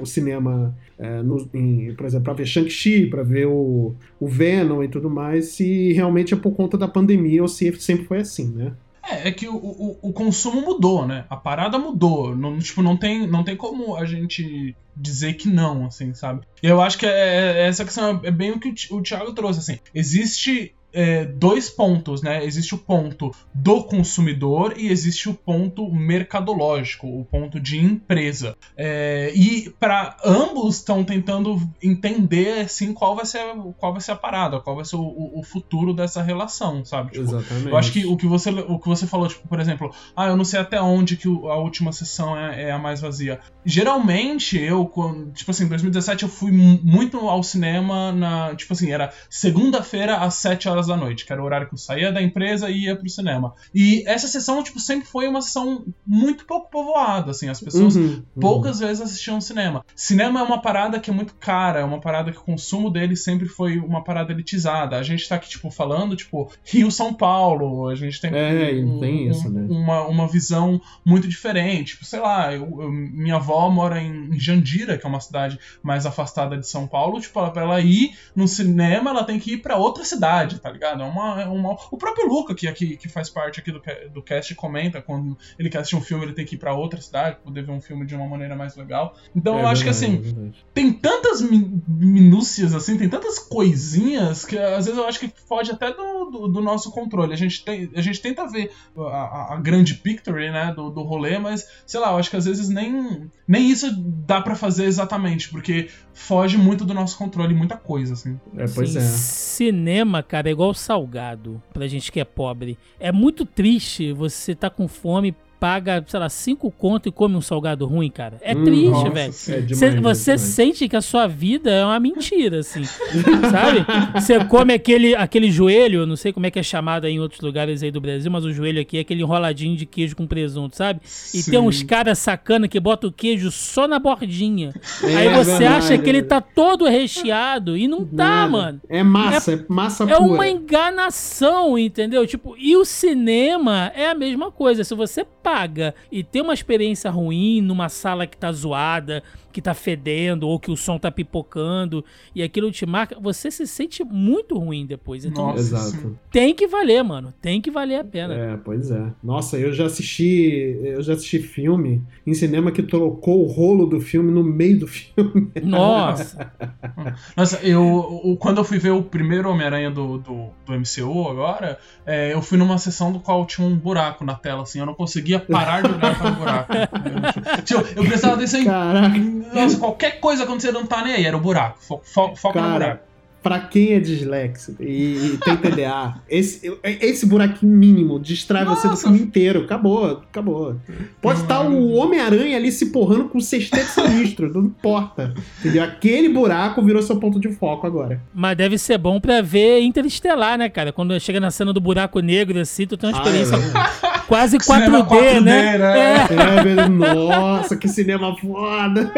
o cinema, é, no- em- por exemplo, para ver Shang-Chi, para ver o, o Venom e tudo mais, se realmente é por conta da pandemia ou se sempre foi assim, né? É, é que o, o, o consumo mudou, né? A parada mudou. Não, tipo, não tem, não tem como a gente dizer que não, assim, sabe? E eu acho que é, é- essa questão é bem o que o, Thiago trouxe, assim. Existe é, dois pontos, né? Existe o ponto do consumidor e existe o ponto mercadológico, o ponto de empresa. É, e para ambos estão tentando entender assim qual vai ser qual vai ser a parada, qual vai ser o, o- futuro dessa relação, sabe? Tipo, Exatamente. eu acho que o que você, o que você falou, tipo, por exemplo, ah, eu não sei até onde que a última sessão é, é a mais vazia. Geralmente, eu, quando, tipo assim, em 2017 eu fui mu- muito ao cinema na, tipo assim, era segunda-feira às 7 horas horas da noite, que era o horário que eu saía da empresa e ia pro cinema. E essa sessão, tipo, sempre foi uma sessão muito pouco povoada, assim, as pessoas Uhum, uhum. poucas vezes assistiam cinema. Cinema é uma parada que é muito cara, é uma parada que o consumo dele sempre foi uma parada elitizada. A gente tá aqui, tipo, falando, tipo, Rio, São Paulo, a gente tem, É, um- tem isso, né? uma, uma visão muito diferente. Tipo, sei lá, eu- eu- minha avó mora em Jandira, que é uma cidade mais afastada de São Paulo, tipo, ela, pra ela ir no cinema, ela tem que ir pra outra cidade, tá ligado? É uma, é uma... O próprio Luca, que, aqui, que faz parte aqui do, do cast, comenta quando ele quer assistir um filme, ele tem que ir pra outra cidade, pra poder ver um filme de uma maneira mais legal. Então É eu acho que assim, é tem tantas mi- minúcias, assim, tem tantas coisinhas que às vezes eu acho que foge até do, do, do nosso controle. A gente, tem, a gente tenta ver a, a- a grande picture, né, do, do rolê, mas, sei lá, eu acho que às vezes nem, nem isso dá pra fazer exatamente, porque foge muito do nosso controle, muita coisa, assim. É, pois Sim, é. Cinema, cara, é igual salgado pra gente que é pobre. É muito triste você tá com fome, paga, sei lá, cinco conto e come um salgado ruim, cara. É Hum, triste, velho. É demais, Cê- é você sente que a sua vida é uma mentira, assim. <laughs> sabe? Você come aquele, aquele joelho, não sei como é que é chamado aí em outros lugares aí do Brasil, mas o joelho aqui é aquele enroladinho de queijo com presunto, sabe? E tem Sim. uns caras sacana que botam o queijo só na bordinha. É aí você verdade, acha que ele é. tá todo recheado e não tá, Nada. mano. É massa, é, massa É pura. uma enganação, entendeu? Tipo, e o cinema é a mesma coisa. Se você paga. E tem uma experiência ruim numa sala que tá zoada, que tá fedendo, ou que o som tá pipocando, e aquilo te marca, você se sente muito ruim depois. Então Nossa. Exato. tem que valer, mano. Tem que valer a pena. É, pois é. Nossa, eu já assisti, eu já assisti filme em cinema que trocou o rolo do filme no meio do <laughs> filme. Nossa. <laughs> Nossa, eu, quando eu fui ver o primeiro Homem-Aranha do, do, do MCU agora, é, eu fui numa sessão do qual tinha um buraco na tela, assim, eu não conseguia parar de olhar para o buraco. Eu, <laughs> tipo, eu prestava atenção em. Nossa, qualquer coisa acontecer não tá nem aí, era o buraco. Fo, fo, foca no Cara, buraco. pra quem é disléxico e, e tem TDA, <laughs> esse, esse buraquinho mínimo distrai você do Nossa. filme inteiro. Acabou, acabou. Pode estar o Homem-Aranha ali se porrando com sexteto sinistro, não importa. Entendeu? Aquele buraco virou seu ponto de foco agora. Mas deve ser bom pra ver Interestelar, né, cara? Quando chega na cena do buraco negro, assim, tu tem uma Ah, experiência é. <laughs> quase 4D, Cinema 4D, né? né? É. É, nossa, que cinema foda!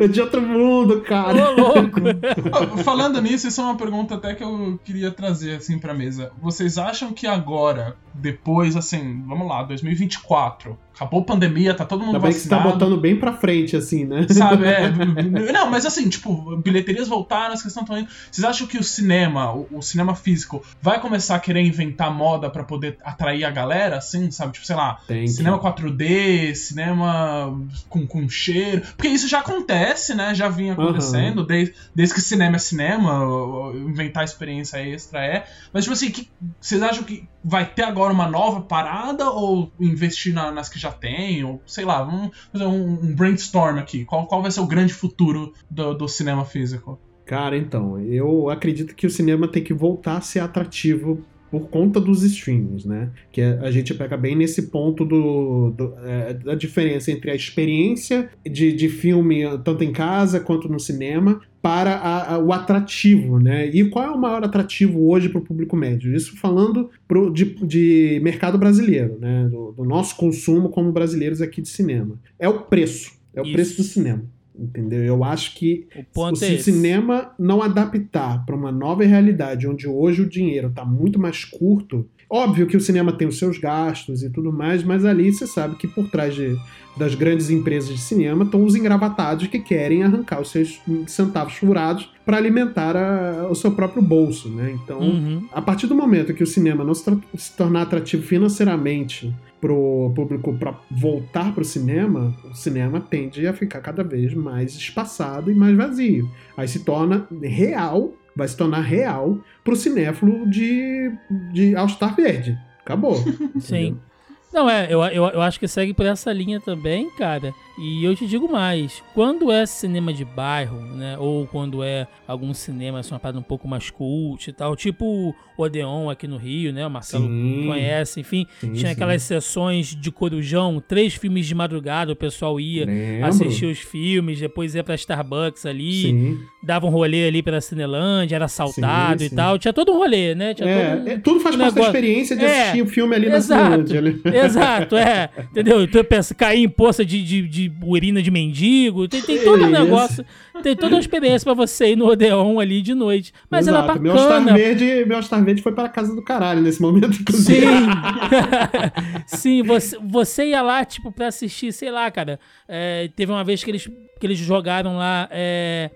É de outro mundo, cara. Ô, louco. Falando nisso, isso é uma pergunta até que eu queria trazer assim pra mesa. Vocês acham que agora, depois, assim, vamos lá, 2024, acabou a pandemia, tá todo mundo Ainda bem que você tá vacinado. botando bem pra frente, assim, né? Sabe, é. Não, mas assim, tipo, bilheterias voltaram, as questões estão indo. Vocês acham que o cinema, o, o cinema físico, vai começar a querer inventar moda pra poder atrair a galera, assim, sabe? Tipo, sei lá, Tem que. cinema 4D, cinema com, com cheiro. Porque isso já acontece, né? Já vinha acontecendo, desde, desde que cinema é cinema, inventar experiência extra é. Mas, tipo assim, que, vocês acham que vai ter agora uma nova parada ou investir na- nas que já tem? Ou sei lá, vamos fazer um, um brainstorm aqui. Qual, qual vai ser o grande futuro do, do cinema físico? Cara, então, eu acredito que o cinema tem que voltar a ser atrativo por conta dos streamings, né? Que a a gente pega bem nesse ponto do, do, é, da diferença entre a experiência de, de filme, tanto em casa quanto no cinema, para a- a- o atrativo, né? E qual é o maior atrativo hoje para o público médio? Isso falando pro, de, de mercado brasileiro, né? Do, do nosso consumo como brasileiros aqui de cinema. É o preço. É o Isso. preço do cinema. Entendeu? Eu acho que se é o cinema não adaptar para uma nova realidade, onde hoje o dinheiro está muito mais curto, óbvio que o cinema tem os seus gastos e tudo mais, mas ali você sabe que por trás de- das grandes empresas de cinema estão os engravatados que querem arrancar os seus centavos furados para alimentar a- o seu próprio bolso, né? Então, Uhum. a partir do momento que o cinema não se, se tornar atrativo financeiramente pro público para voltar pro cinema, o cinema tende a ficar cada vez mais espaçado e mais vazio. Aí se torna real, vai se tornar real pro cinéfilo de, de All-Star Verde. Acabou. <laughs> Sim. entendeu? Não, é, eu, eu, eu acho que segue por essa linha também, cara. E eu te digo mais, quando é cinema de bairro, né, ou quando é algum cinema, assim, uma parada um pouco mais cult e tal, tipo o Odeon aqui no Rio, né, o Marcelo Sim. conhece, enfim, Sim, tinha sim. aquelas sessões de corujão, três filmes de madrugada, o pessoal ia Lembro. assistir os filmes, depois ia pra Starbucks ali, dava um rolê ali pela Cinelândia, era assaltado e tal, tinha todo um rolê, né, tinha todo É, um- é, tudo faz um parte da negócio- experiência de É, assistir o filme ali na Exato, Cinelândia, né? exato, é. Entendeu? Então pensa, cair em poça de, de, de urina de mendigo. Tem, tem todo um negócio, tem toda uma experiência pra você ir no Odeon ali de noite. Mas Exato. Meu Star bacana. Verde, meu Star Verde foi para casa do caralho nesse momento, inclusive. Sim. <laughs> Sim, você, você ia lá, tipo, pra assistir, sei lá, cara. é, teve uma vez que eles, que eles jogaram lá. é,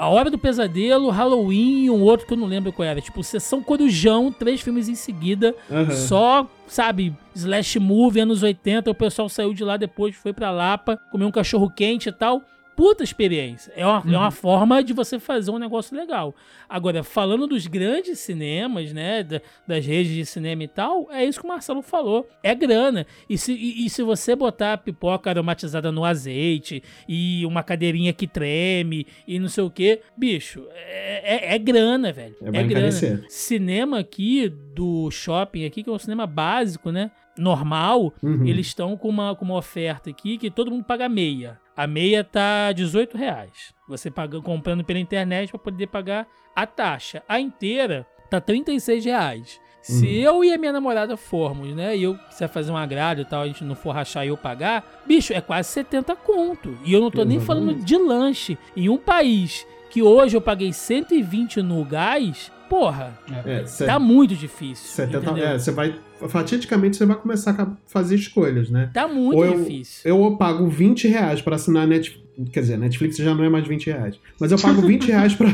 a Hora do Pesadelo, Halloween e um outro que eu não lembro qual era. Tipo, Sessão Corujão, três filmes em seguida. Aham. Só, sabe, slash movie, anos 80. O pessoal saiu de lá depois, foi pra Lapa, comeu um cachorro quente e tal. Puta experiência. É uma, é uma forma de você fazer um negócio legal. Agora, falando dos grandes cinemas, né? da- das redes de cinema e tal, é isso que o Marcelo falou. É grana. E se, e, e se você botar a pipoca aromatizada no azeite e uma cadeirinha que treme e não sei o que, bicho, é, é- é grana, velho. É, É grana. encarecer. Cinema aqui do shopping aqui, que é um cinema básico, né? Normal, Uhum. eles estão com uma, com uma oferta aqui que todo mundo paga meia. A meia tá 18 reais. Você paga, comprando pela internet para poder pagar a taxa. A inteira tá 36 reais. Se Uhum. eu e a minha namorada formos, né, e eu quiser fazer um agrado e tal, a gente não for rachar e eu pagar, bicho, é quase 70 conto. E eu não tô nem falando de lanche. Em um país que hoje eu paguei 120 no gás, porra, É, cê- tá muito difícil. 70, entendeu? é, você vai. Fatidicamente você vai começar a fazer escolhas, né? Tá muito Ou eu- difícil. Eu pago 20 reais pra assinar a Netflix. Quer dizer, Netflix já não é mais 20 reais. Mas eu pago 20 <laughs> reais pra,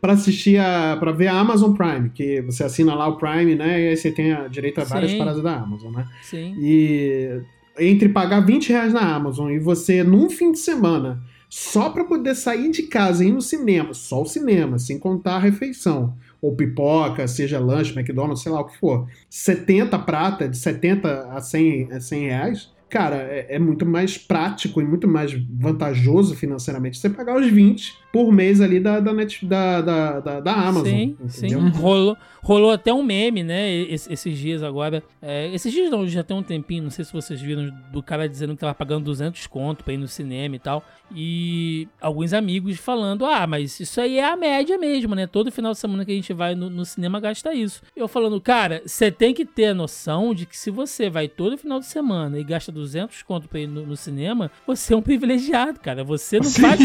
pra assistir a. pra ver a Amazon Prime, que você assina lá o Prime, né? E aí você tem a direito a várias Sim. paradas da Amazon, né? Sim. E entre pagar 20 reais na Amazon e você, num fim de semana, só pra poder sair de casa e ir no cinema, só o cinema, sem contar a refeição, ou pipoca, seja lanche, McDonald's, sei lá o que for, 70 prata, de 70 a 100, a 100 reais, cara, é, é muito mais prático e muito mais vantajoso financeiramente você pagar os 20 por mês ali da, da, Net, da, da, da, da Amazon. Sim, sim. entendeu? Rolou, rolou até um meme, né? es- Esses dias agora. É, esses dias não, já tem um tempinho, não sei se vocês viram, do cara dizendo que tava pagando 200 conto pra ir no cinema e tal. E alguns amigos falando: ah, mas isso aí é a média mesmo, né? Todo final de semana que a gente vai no, no cinema gasta isso. Eu falando, cara, você tem que ter a noção de que se você vai todo final de semana e gasta 200 conto pra ir no, no cinema, você é um privilegiado, cara. Você não faz.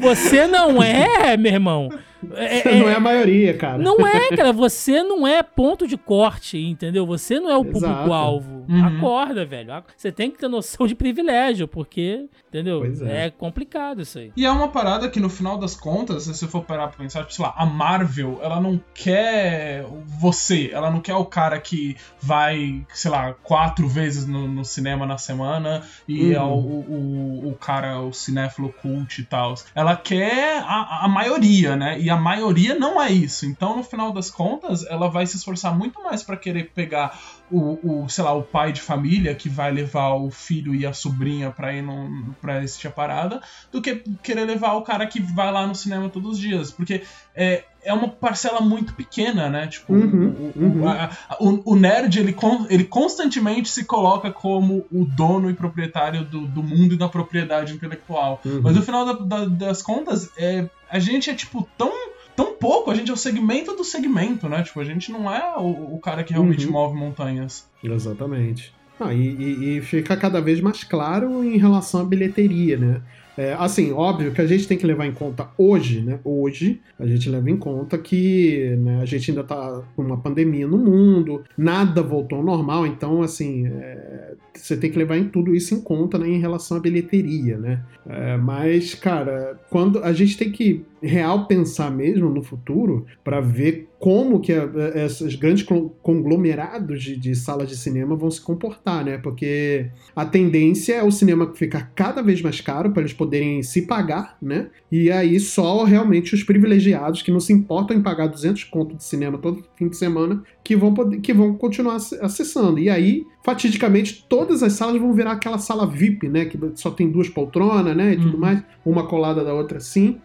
Você não é, meu irmão. É- Você <laughs> não é a maioria, cara. não é, <laughs> cara, você não é ponto de corte, entendeu? Você não é o público-alvo. Uhum. Acorda, velho. Você tem que ter noção de privilégio, porque, entendeu? Pois é. é complicado isso aí. E é uma parada que no final das contas, se você for parar pra pensar, tipo, sei lá, a Marvel, ela não quer você, ela não quer o cara que vai, sei lá, quatro vezes no, no cinema na semana e Uhum. é o, o, o cara, o cinéfilo cult e tal. Ela quer a, a maioria, né? E a maioria não é isso. Então, no final das contas, ela vai se esforçar muito mais pra querer pegar o, o, sei lá, o pai de família que vai levar o filho e a sobrinha pra ir num, pra assistir a parada, do que querer levar o cara que vai lá no cinema todos os dias. Porque é, é uma parcela muito pequena, né? Tipo, Uhum, o, uhum. a- a- o- o nerd, ele, ele constantemente se coloca como o dono e proprietário do, do mundo e da propriedade intelectual. Uhum. Mas no final da- da- das contas, é, a gente é, tipo, tão tão pouco, a gente é o segmento do segmento, né? Tipo, a gente não é o, o cara que realmente Uhum. move montanhas. Exatamente. Ah, e, e- e fica cada vez mais claro em relação à bilheteria, né? É, assim, óbvio que a gente tem que levar em conta hoje, né? Hoje, a gente leva em conta que né, a gente ainda tá com uma pandemia no mundo, nada voltou ao normal, então, assim, é, você tem que levar em tudo isso em conta né, em relação à bilheteria, né? É, mas, cara, quando a gente tem que real pensar mesmo no futuro para ver como que a, esses grandes conglomerados de, de, salas de cinema vão se comportar, né? Porque a tendência é o cinema ficar cada vez mais caro para eles poderem se pagar, né? E aí só realmente os privilegiados que não se importam em pagar 200 conto de cinema todo fim de semana que vão, poder, que vão continuar acessando. E aí, fatidicamente, todas as salas vão virar aquela sala VIP, né? Que só tem duas poltronas, né? E tudo uhum. mais, uma colada da outra assim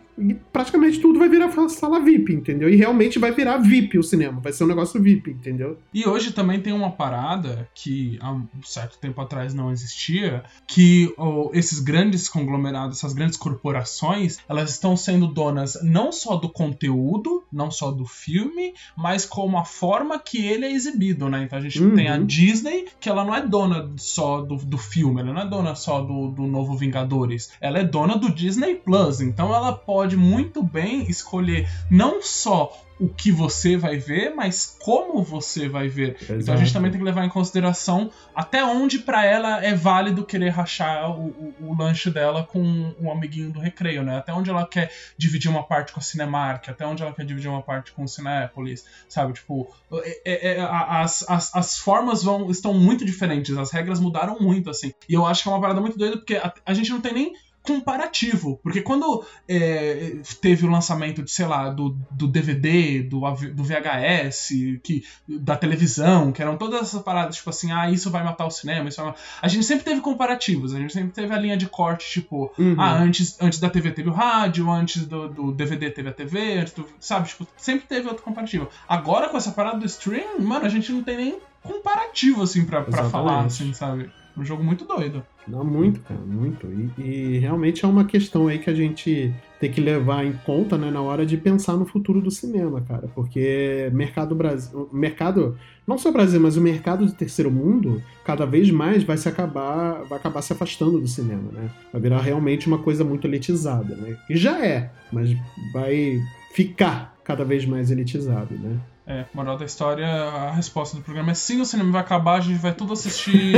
praticamente tudo vai virar sala VIP, entendeu? E realmente vai virar VIP o cinema, vai ser um negócio VIP, entendeu? E hoje também tem uma parada que há um certo tempo atrás não existia, que oh, esses grandes conglomerados, essas grandes corporações, elas estão sendo donas não só do conteúdo, não só do filme, mas como a forma que ele é exibido, né? Então a gente uhum. tem a Disney, que ela não é dona só do, do filme, ela não é dona só do, do novo Vingadores, ela é dona do Disney Plus, então ela pode pode muito bem escolher não só o que você vai ver, mas como você vai ver. Exato. Então a gente também tem que levar em consideração até onde para ela é válido querer rachar o, o, o, lanche dela com um amiguinho do recreio, né? Até onde ela quer dividir uma parte com a Cinemark, até onde ela quer dividir uma parte com o Cinépolis, sabe? Tipo, é, é, é, as, as, as formas vão, estão muito diferentes, as regras mudaram muito, assim. E eu acho que é uma parada muito doida, porque a, a gente não tem nem comparativo. Porque quando é, teve o lançamento de, sei lá, do, do DVD, do, do VHS, que, da televisão, que eram todas essas paradas, tipo assim, ah, isso vai matar o cinema, isso vai... A gente sempre teve comparativos, a gente sempre teve a linha de corte, tipo, uhum. ah, antes, antes da TV teve o rádio, antes do, do DVD teve a TV, antes do, sabe, tipo, sempre teve outro comparativo. Agora, com essa parada do stream, mano, a gente não tem nem comparativo, assim, pra, pra falar, assim, sabe? Um jogo muito doido. Não, muito, cara, muito. E, e, realmente é uma questão aí que a gente tem que levar em conta, né, na hora de pensar no futuro do cinema, cara. Porque mercado Brasil, mercado, não só Brasil, mas o mercado do terceiro mundo, cada vez mais vai se acabar, vai acabar se afastando do cinema, né? Vai virar realmente uma coisa muito elitizada, né? E já é, mas vai ficar cada vez mais elitizado, né? É, moral da história, a resposta do programa é sim, o cinema vai acabar, a gente vai tudo assistir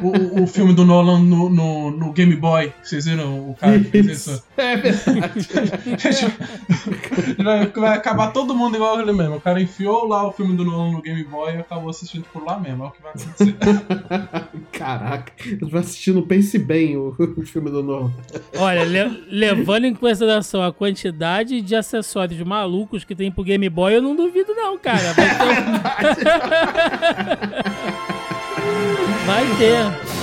o, o filme do Nolan no, no, no, Game Boy. Vocês viram o cara que fez isso? <laughs> É verdade. <laughs> vai, vai, acabar todo mundo igual ele mesmo. O cara enfiou lá o filme do Nolan no Game Boy e acabou assistindo por lá mesmo. É o que vai acontecer. <laughs> Caraca, eu vai assistindo Pense Bem o, o filme do Nolan. Olha, le, levando em consideração a quantidade de acessórios malucos que tem pro Game Boy, eu não duvido não, cara cara. Vai ter. <laughs> Vai ter.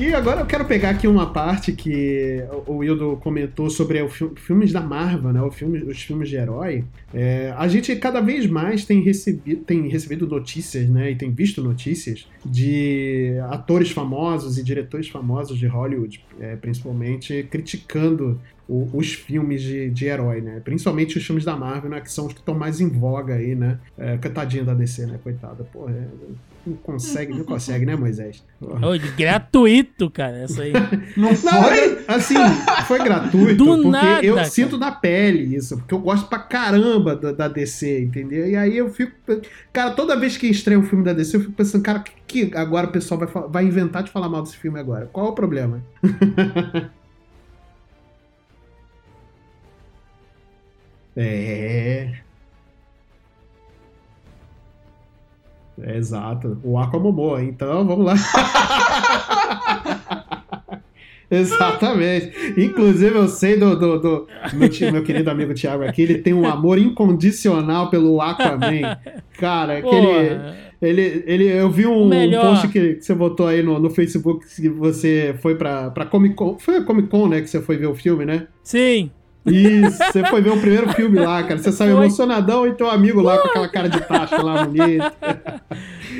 E agora eu quero pegar aqui uma parte que o Wildo comentou sobre os filmes da Marvel, né? Filme, os filmes de herói. É, a gente cada vez mais tem recebido, tem recebido notícias, né? E tem visto notícias de atores famosos e diretores famosos de Hollywood, é, principalmente, criticando o, os filmes de, de herói, né? Principalmente os filmes da Marvel, né? Que são os que estão mais em voga aí, né? É, tadinha da DC, né? Coitada. Porra, é, não consegue, não consegue, né, Moisés? Oh, gratuito, cara, essa aí. <laughs> Não foi? Não, assim, foi gratuito. Do porque nada, eu cara. sinto na pele isso, porque eu gosto pra caramba da, da, DC, entendeu? E aí eu fico. Cara, toda vez que estreia um filme da DC, eu fico pensando, cara, que, que agora o pessoal vai, vai inventar de falar mal desse filme agora? Qual é o problema? <laughs> é. É, exato. O Aquamomoa, então vamos lá. <laughs> Exatamente. Inclusive, eu sei do, do, do meu, meu, querido amigo Thiago aqui, ele tem um amor incondicional pelo Aquaman. Cara, que ele, ele, ele, eu vi um, um post que, que, você botou aí no, no Facebook que você foi pra, pra Comic Con. Foi a Comic Con, né? Que você foi ver o filme, né? Sim. Isso, você foi ver o primeiro filme lá, cara. Você saiu emocionadão e teu amigo lá com aquela cara de tacho lá bonito.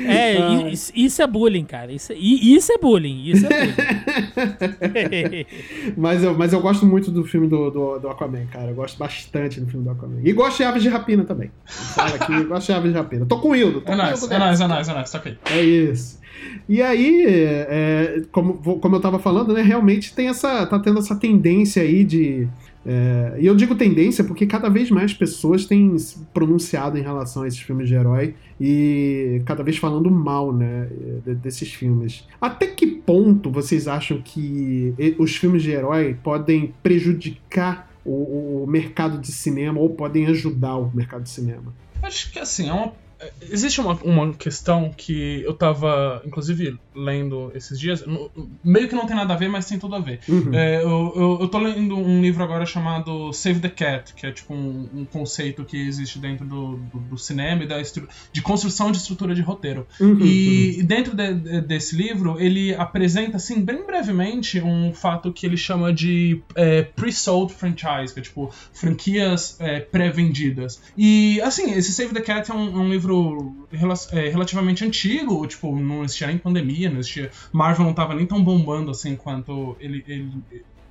É, <laughs> isso, isso, é bullying, cara. Isso, isso é bullying. Isso é bullying. <laughs> mas, eu, mas eu gosto muito do filme do, do, do, Aquaman, cara. Eu gosto bastante do filme do Aquaman. E gosto de Aves de Rapina também. Fala aqui, gosto de Aves de Rapina. Tô com o Hildo. É nóis, é nóis, é nóis, é nóis, ok. É isso. E aí, é, como, como eu tava falando, né, realmente tem essa, tá tendo essa tendência aí de É, e eu digo tendência porque cada vez mais pessoas têm se pronunciado em relação a esses filmes de herói e cada vez falando mal, né, de- desses filmes. Até que ponto vocês acham que os filmes de herói podem prejudicar o, o mercado de cinema ou podem ajudar o mercado de cinema? Acho que assim, é uma. é, Existe uma, uma questão que eu tava, inclusive, lendo esses dias. Meio que não tem nada a ver, mas tem tudo a ver. Uhum. É, eu, eu, eu tô lendo um livro agora chamado Save the Cat, que é tipo um, um conceito que existe dentro do, do, do cinema e da de construção de estrutura de roteiro. Uhum, E dentro de- de- desse livro, ele apresenta, assim, bem brevemente, um fato que ele chama de é, pre-sold franchise, que é tipo franquias é, pré-vendidas. E, assim, esse Save the Cat é um, é um livro rela- é, relativamente antigo, tipo, não existia nem pandemia, Marvel não tava nem tão bombando assim quanto ele. ele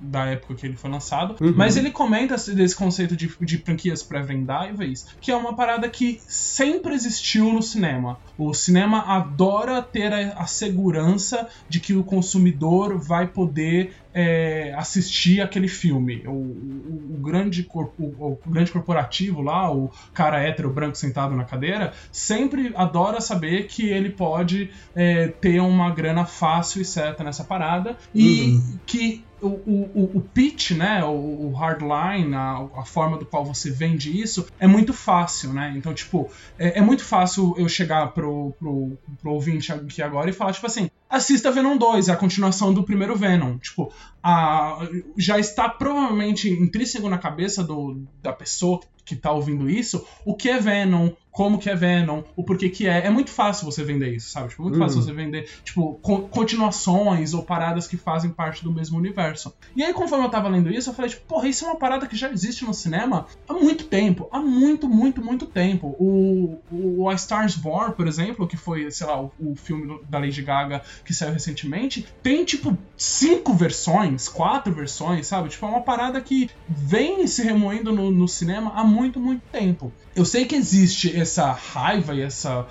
da época que ele foi lançado, Uhum. mas ele comenta esse- desse conceito de, de franquias pré-vendáveis, que é uma parada que sempre existiu no cinema. O cinema adora ter a, a segurança de que o consumidor vai poder é, assistir aquele filme. O, o- o grande cor- o- o grande corporativo lá, o cara hétero branco sentado na cadeira, sempre adora saber que ele pode é, ter uma grana fácil e certa nessa parada e que o, o, o- pitch, né, o, o hardline, a, a forma do qual você vende isso, é muito fácil, né? Então, tipo, é, é muito fácil eu chegar pro, pro, pro ouvinte aqui agora e falar, tipo assim, assista Venom 2, é a continuação do primeiro Venom. Tipo, a, já está provavelmente intrínseco na cabeça do, da pessoa que tá ouvindo isso, o que é Venom, como que é Venom, o porquê que é. É muito fácil você vender isso, sabe? Tipo, é muito Uhum. fácil você vender, tipo, co- continuações ou paradas que fazem parte do mesmo universo. E aí, conforme eu tava lendo isso, eu falei, tipo, porra, isso é uma parada que já existe no cinema há muito tempo. Há muito, muito, muito tempo. O, o A Stars Born, por exemplo, que foi, sei lá, o, o filme da Lady Gaga que saiu recentemente, tem, tipo, cinco versões, quatro versões, sabe? Tipo, é uma parada que vem se remoendo no, no cinema há muito, muito tempo. Eu sei que existe essa raiva e essa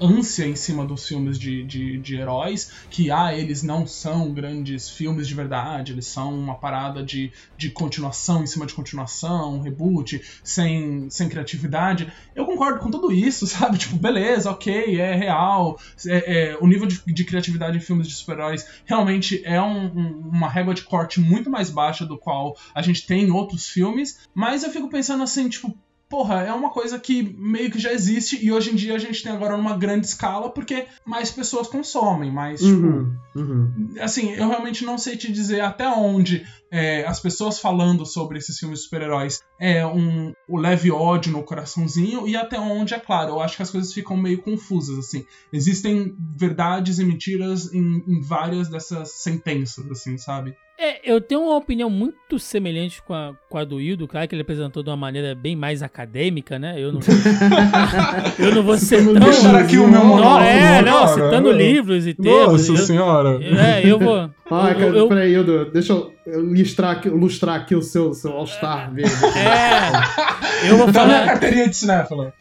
ânsia em cima dos filmes de, de, de heróis, que ah, eles não são grandes filmes de verdade, eles são uma parada de, de continuação em cima de continuação, um reboot, sem, sem criatividade. Eu concordo com tudo isso, <laughs> sabe? Tipo, beleza, ok, é real. É- é, o nível de, de criatividade em filmes de super-heróis realmente é um- um- uma régua de corte muito mais baixa do qual a gente tem em outros filmes, mas eu fico pensando assim, tipo, porra, é uma coisa que meio que já existe e hoje em dia a gente tem agora numa grande escala porque mais pessoas consomem, mais, tipo, Uhum, uhum. assim, eu realmente não sei te dizer até onde é, as pessoas falando sobre esses filmes de super-heróis é um o leve ódio no coraçãozinho e até onde, é claro, eu acho que as coisas ficam meio confusas, assim. Existem verdades e mentiras em, em várias dessas sentenças, assim, sabe? É, eu tenho uma opinião muito semelhante com a, com a do Hildo, claro que ele apresentou de uma maneira bem mais acadêmica, né? Eu não, <laughs> eu não vou ser tão... Deixar aqui o meu Não, monólogo, é, não, citando livros e termos. Nossa eu- senhora! É, eu vou... Ah, eu- cara, eu- peraí, Hildo, deixa eu lustrar aqui, lustrar aqui o seu, seu All-Star verde. É, eu vou falar... carteirinha de cinéfilo.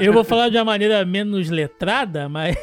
Eu vou falar de uma maneira menos letrada, mas.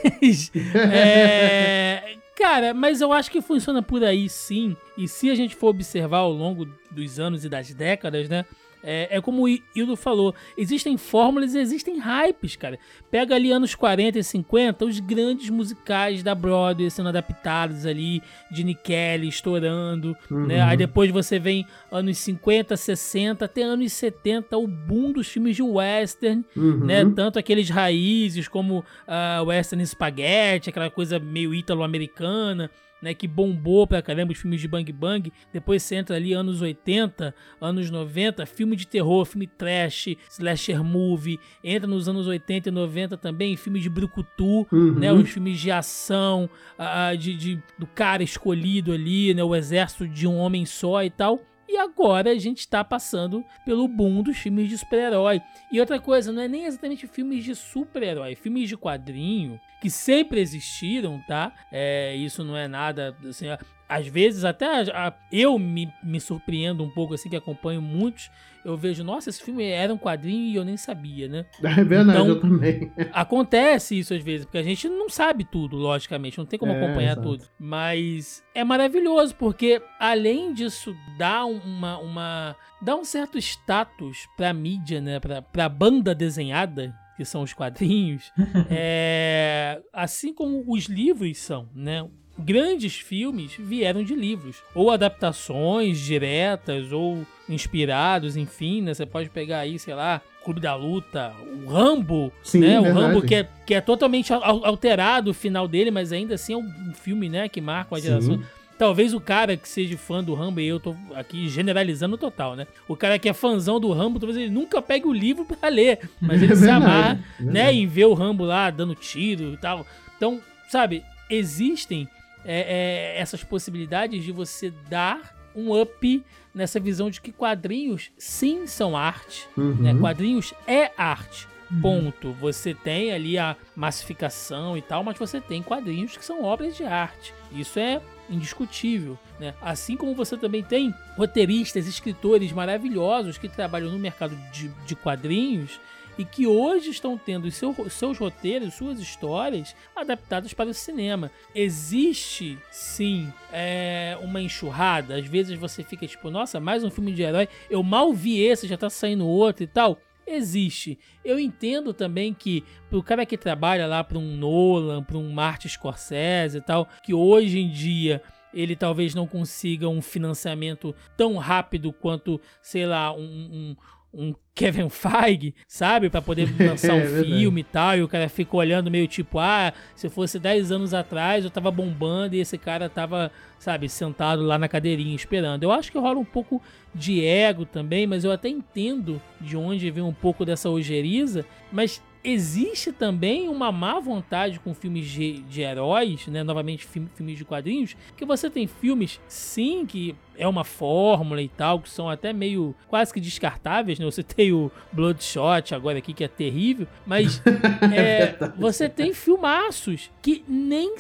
<laughs> é, cara, mas eu acho que funciona por aí sim. E se a gente for observar ao longo dos anos e das décadas, né? É, é como o Hildo falou, existem fórmulas e existem hypes, cara. Pega ali anos 40 e 50, os grandes musicais da Broadway sendo adaptados ali, de Kelly estourando, né? Aí depois você vem anos 50, 60, até anos 70, o boom dos filmes de western, Uhum. né? Tanto aqueles raízes como ah, Western Spaghetti, aquela coisa meio ítalo-americana, né? Que bombou pra caramba os filmes de Bang Bang. Depois você entra ali anos 80, anos 90, filme de terror, filme trash, slasher movie. Entra nos anos 80 e 90 também, filme de brucutu, Uhum. né? Os filmes de ação, ah, de, de- do cara escolhido ali, né? O exército de um homem só e tal. E agora a gente tá passando pelo boom dos filmes de super-herói. E outra coisa, não é nem exatamente filmes de super-herói, filmes de quadrinho, que sempre existiram, tá? É, isso não é nada assim. Às vezes até a- a- eu me, me surpreendo um pouco assim que acompanho muitos. Eu vejo, nossa, esse filme era um quadrinho e eu nem sabia, né? <laughs> É verdade, Então- eu também. <laughs> Acontece isso às vezes, porque a gente não sabe tudo, logicamente, não tem como É, acompanhar exato. tudo. Mas é maravilhoso, porque além disso, dá um- uma. uma dá um certo status pra mídia, né? Pra, pra banda desenhada, que são os quadrinhos. <laughs> é, assim como os livros são, né? Grandes filmes vieram de livros, ou adaptações diretas, ou inspirados, enfim, né? Você pode pegar aí, sei lá, Clube da Luta, o Rambo, Sim, né? O verdade. Rambo que é, que é totalmente al- alterado o final dele, mas ainda assim é um filme, né, que marca uma geração. Talvez o cara que seja fã do Rambo, e eu tô aqui generalizando total, né? O cara que é fãzão do Rambo, talvez ele nunca pegue o livro pra ler, mas <laughs> ele É se amarra, é né, em ver o Rambo lá dando tiro e tal. Então, sabe, existem é, é, essas possibilidades de você dar um up nessa visão de que quadrinhos sim são arte, Uhum. né? Quadrinhos é arte. Ponto. Você tem ali a massificação e tal, mas você tem quadrinhos que são obras de arte. Isso é indiscutível, né? Assim como você também tem roteiristas, escritores maravilhosos que trabalham no mercado de, de quadrinhos e que hoje estão tendo seu- seus roteiros, suas histórias adaptadas para o cinema. Existe, sim, é, uma enxurrada. Às vezes você fica tipo, nossa, mais um filme de herói. Eu mal vi esse, já tá saindo outro e tal. Existe. Eu entendo também que pro cara que trabalha lá para um Nolan, para um Martin Scorsese e tal, que hoje em dia ele talvez não consiga um financiamento tão rápido quanto, sei lá, um, um, um Kevin Feige, sabe? Pra poder <laughs> lançar um É filme e tal. E o cara fica olhando meio tipo, ah, se fosse 10 anos atrás eu tava bombando e esse cara tava, sabe, sentado lá na cadeirinha esperando. Eu acho que rola um pouco de ego também, mas eu até entendo de onde vem um pouco dessa ojeriza, mas existe também uma má vontade com filmes de, de heróis, né? Novamente, filme- filmes de quadrinhos, que você tem filmes, sim, que é uma fórmula e tal, que são até meio quase que descartáveis, né? Você <laughs> tem o Bloodshot agora aqui, que é terrível, mas <laughs> é, você tem filmaços que nem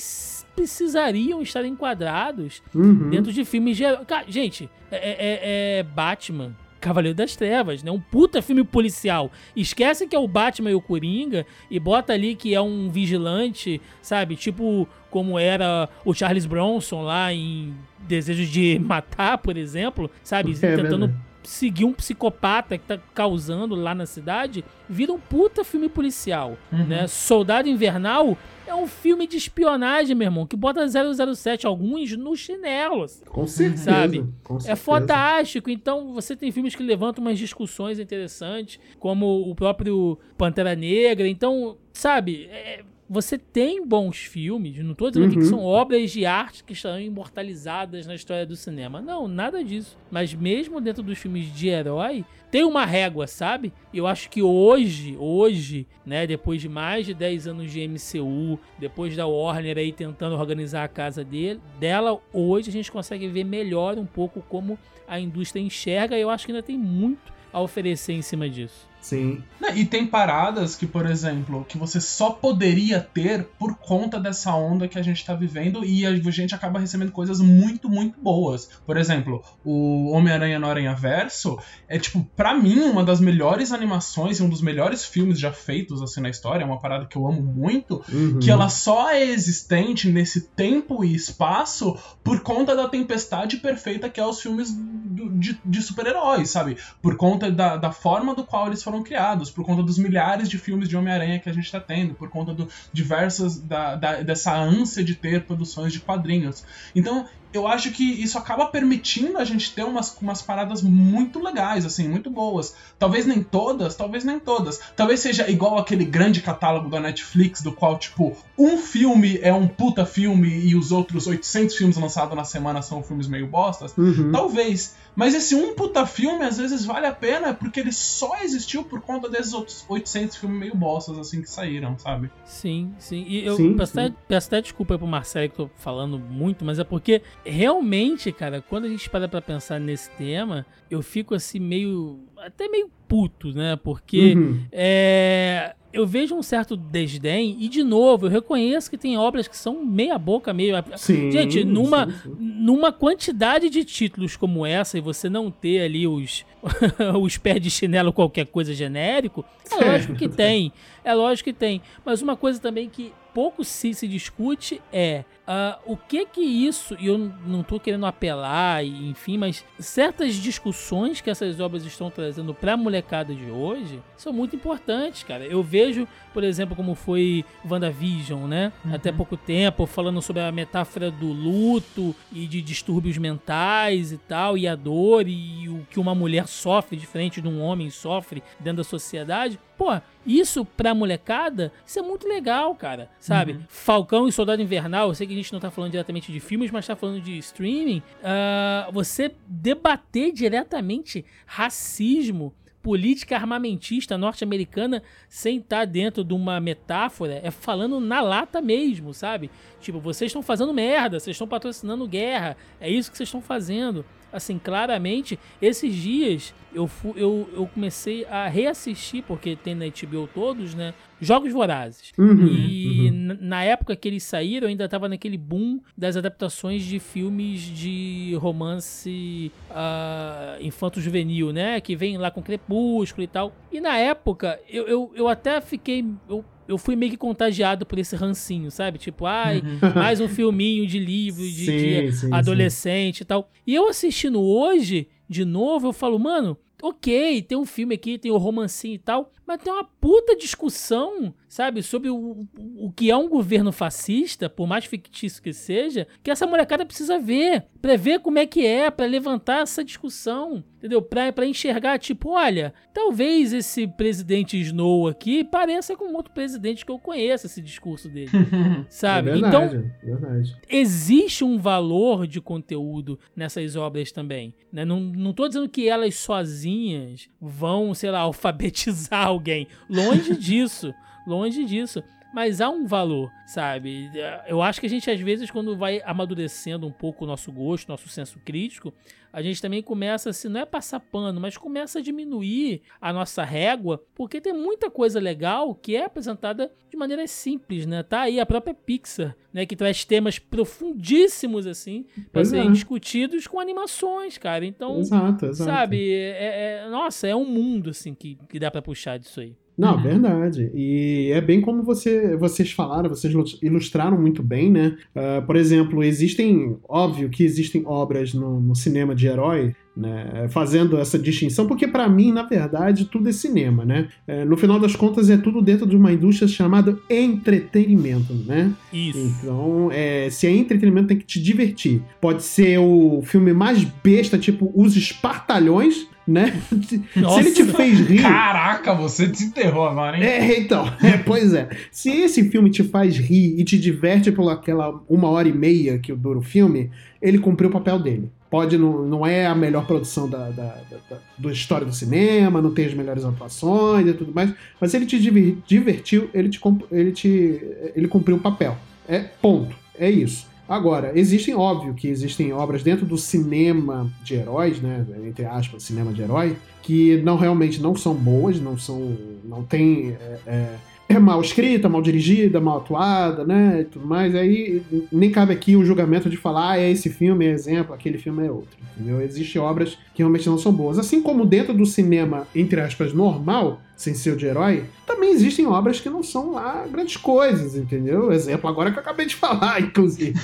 precisariam estar enquadrados Uhum. dentro de filmes de herói. Cara, gente, é, é- é Batman. Cavaleiro das Trevas, né? Um puta filme policial. Esquece que é o Batman e o Coringa e bota ali que é um vigilante, sabe? Tipo como era o Charles Bronson lá em Desejos de Matar, por exemplo, sabe? <laughs> É Tentando verdade. Seguir um psicopata que tá causando lá na cidade, vira um puta filme policial, né? Soldado Invernal é um filme de espionagem, meu irmão, que bota 007 alguns no chinelo. assim. Com certeza. Sabe? com É certeza. fantástico. Então você tem filmes que levantam umas discussões interessantes, como o próprio Pantera Negra. Então, sabe, é, você tem bons filmes. Não tô dizendo aqui que Uhum. são obras de arte que estão imortalizadas na história do cinema. Não, nada disso. Mas mesmo dentro dos filmes de herói, tem uma régua, sabe? E eu acho que hoje, hoje, né, depois de mais de 10 anos de MCU, depois da Warner aí tentando organizar a casa dele, dela, hoje a gente consegue ver melhor um pouco como a indústria enxerga e eu acho que ainda tem muito a oferecer em cima disso. Sim. Né, E tem paradas que, por exemplo, que você só poderia ter por conta dessa onda que a gente tá vivendo e a gente acaba recebendo coisas muito, muito boas. Por exemplo, o Homem-Aranha no Aranha Verso é, tipo, pra mim, uma das melhores animações e um dos melhores filmes já feitos assim na história. É uma parada que eu amo muito. Uhum. Que ela só é existente nesse tempo e espaço por conta da tempestade perfeita que é os filmes do- de, de super-heróis, sabe? Por conta da, da forma do qual eles foram criados, por conta dos milhares de filmes de Homem-Aranha que a gente tá tendo, por conta do diversas da, da- dessa ânsia de ter produções de quadrinhos. Então, eu acho que isso acaba permitindo a gente ter umas, umas paradas muito legais, assim, muito boas. Talvez nem todas, talvez nem todas. Talvez seja igual aquele grande catálogo da Netflix, do qual, tipo, um filme é um puta filme e os outros 800 filmes lançados na semana são filmes meio bostas. Uhum. Talvez. Mas esse um puta filme, às vezes, vale a pena porque ele só existiu por conta desses outros 800 filmes meio bostas, assim, que saíram, sabe? Sim, sim. E eu Sim, peço, sim. Até, peço até desculpa aí pro Marcelo que tô falando muito, mas é porque realmente, cara, quando a gente para pra pensar nesse tema, eu fico assim meio. até meio puto, né? Porque Uhum. é, eu vejo um certo desdém, e de novo, eu reconheço que tem obras que são meia boca, meio. Sim, Gente, numa, sim, sim. numa quantidade de títulos como essa, e você não ter ali os, <laughs> os pés de chinelo, qualquer coisa genérico, é lógico que tem. É lógico que tem. Mas uma coisa também que pouco se, se discute é ah, o que que isso, e eu não tô querendo apelar, e, enfim, mas certas discussões que essas obras estão trazendo pra molecada de hoje são muito importantes, cara. Eu vejo, por exemplo, como foi WandaVision, né? Até pouco tempo, falando sobre a metáfora do luto e de distúrbios mentais e tal, e a dor e o que uma mulher sofre diferente de um homem sofre dentro da sociedade. Pô, isso pra molecada, isso é muito legal, cara. Sabe? Falcão e Soldado Invernal, eu sei que a gente não tá falando diretamente de filmes, mas tá falando de streaming. ah, você debater diretamente racismo, política armamentista norte-americana sem estar dentro de uma metáfora, é falando na lata mesmo, sabe? Tipo, vocês estão fazendo merda, vocês estão patrocinando guerra, é isso que vocês estão fazendo. Assim, claramente, esses dias eu, fu- eu, eu comecei a reassistir, porque tem na HBO todos, né? Jogos Vorazes. Uhum, e uhum. na época que eles saíram, ainda tava naquele boom das adaptações de filmes de romance ah, infanto-juvenil, né? Que vem lá com Crepúsculo e tal. E na época, eu, eu, eu até fiquei. Eu, eu fui meio que contagiado por esse rancinho, sabe? Tipo, ai, <laughs> mais um filminho de livro de, Sim, de sim, sim. adolescente e tal. E eu assistindo hoje, de novo, eu falo, mano, ok, tem um filme aqui, tem o romancinho e tal, mas tem uma puta discussão, sabe, sobre o, o que é um governo fascista, por mais fictício que seja, que essa molecada precisa ver, pra ver como é que é, pra levantar essa discussão, entendeu? Pra, pra enxergar, tipo, olha, talvez esse presidente Snow aqui pareça com outro presidente que eu conheço, esse discurso dele, <laughs> sabe? É então, verdade, é verdade. existe um valor de conteúdo nessas obras também. Né? Não, não tô dizendo que elas sozinhas vão, sei lá, alfabetizar <laughs> alguém. Longe disso. Longe disso. Mas há um valor, sabe? Eu acho que a gente, às vezes, quando vai amadurecendo um pouco o nosso gosto, nosso senso crítico, a gente também começa, assim, não é passar pano, mas começa a diminuir a nossa régua, porque tem muita coisa legal que é apresentada de maneira simples, né? Tá aí a própria Pixar, né? Que traz temas profundíssimos, assim, para serem é. discutidos com animações, cara. Então, Exato, exato. sabe, é, é- nossa, é um mundo, assim, que, que dá pra puxar disso aí. Não, verdade. E é bem como você, vocês falaram, vocês ilustraram muito bem, né? Ah, por exemplo, existem, óbvio que existem obras no, no cinema de herói, né? Fazendo essa distinção, porque pra mim, na verdade, tudo é cinema, né? É, no final das contas, é tudo dentro de uma indústria chamada entretenimento, né? Isso. Então, é, se é entretenimento, tem que te divertir. Pode ser o filme mais besta, tipo Os Espartalhões, né? Se Nossa. ele te fez rir. Caraca, você desenterrou agora, hein? É, então, é, pois é. Se esse filme te faz rir e te diverte por aquela uma hora e meia que dura o filme, ele cumpriu o papel dele. Pode, não, não é a melhor produção da, da, da, da- da história do cinema, não tem as melhores atuações e tudo mais, mas ele te diver- divertiu, ele te, ele te ele cumpriu o papel. É ponto. É isso. Agora, existem, óbvio que existem obras dentro do cinema de heróis, né? Entre aspas, cinema de herói, que não realmente não são boas, não são. não tem. É, é, é mal escrita, mal dirigida, mal atuada, né? E tudo mais. Aí nem cabe aqui o julgamento de falar, ah, é esse filme é exemplo, aquele filme é outro. Entendeu? Existem obras que realmente não são boas. Assim como dentro do cinema, entre aspas, normal, sem ser o de herói, também existem obras que não são lá grandes coisas, entendeu? Exemplo agora que eu acabei de falar, inclusive. <laughs>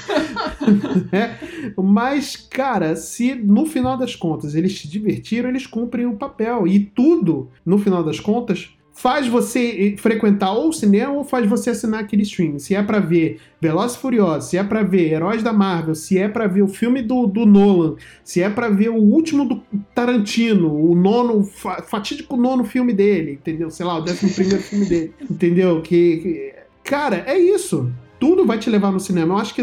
É, Mas, cara, se no final das contas eles se divertiram, eles cumprem o papel. E tudo, no final das contas, faz você frequentar ou o cinema ou faz você assinar aquele stream. Se é pra ver Velozes e Furiosos, se é pra ver Heróis da Marvel, se é pra ver o filme do, do Nolan, se é pra ver o último do Tarantino, o nono, fa- fatídico nono filme dele, entendeu? Sei lá, o décimo primeiro filme dele, <laughs> entendeu? Que, que- Cara, é isso. Tudo vai te levar no cinema. Eu acho que,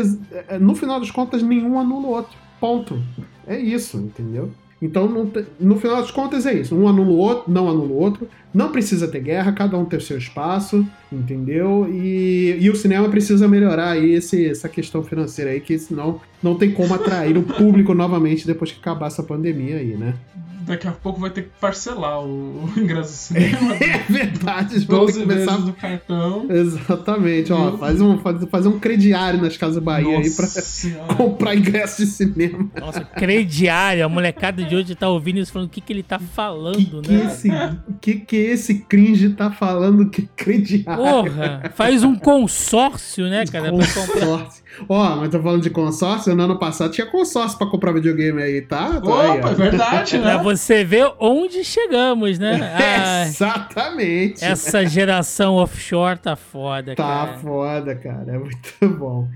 é, no final das contas, nenhum anula o outro. Ponto. É isso, entendeu? Então, te- no final das contas, é isso. Um anula o outro, não anula o outro. Não precisa ter guerra, cada um tem o seu espaço, entendeu? E, e o cinema precisa melhorar aí esse- essa questão financeira aí, que senão não tem como atrair o público <laughs> novamente depois que acabar essa pandemia aí, né? Daqui a pouco vai ter que parcelar o, o ingresso do <laughs> cinema. É verdade, vão ter 12 que começar. do cartão. Exatamente, ó, Meu faz um, faz, fazer um crediário nas Casas Bahia aí pra Nossa senhora. <laughs> comprar ingresso de cinema. Nossa, crediário. A molecada de hoje tá ouvindo isso falando o que, que ele tá falando, Que que, né? esse, que que esse cringe tá falando que crediário? Porra, faz um consórcio, né, cara? Consórcio. Ó, mas tô falando de consórcio, no ano passado tinha consórcio pra comprar videogame aí, tá? Tô aí, Opa, ó. é verdade, Pra né? você ver onde chegamos, né? <laughs> Ah, Exatamente. essa geração offshore tá foda, Tá cara. foda, cara. É muito bom.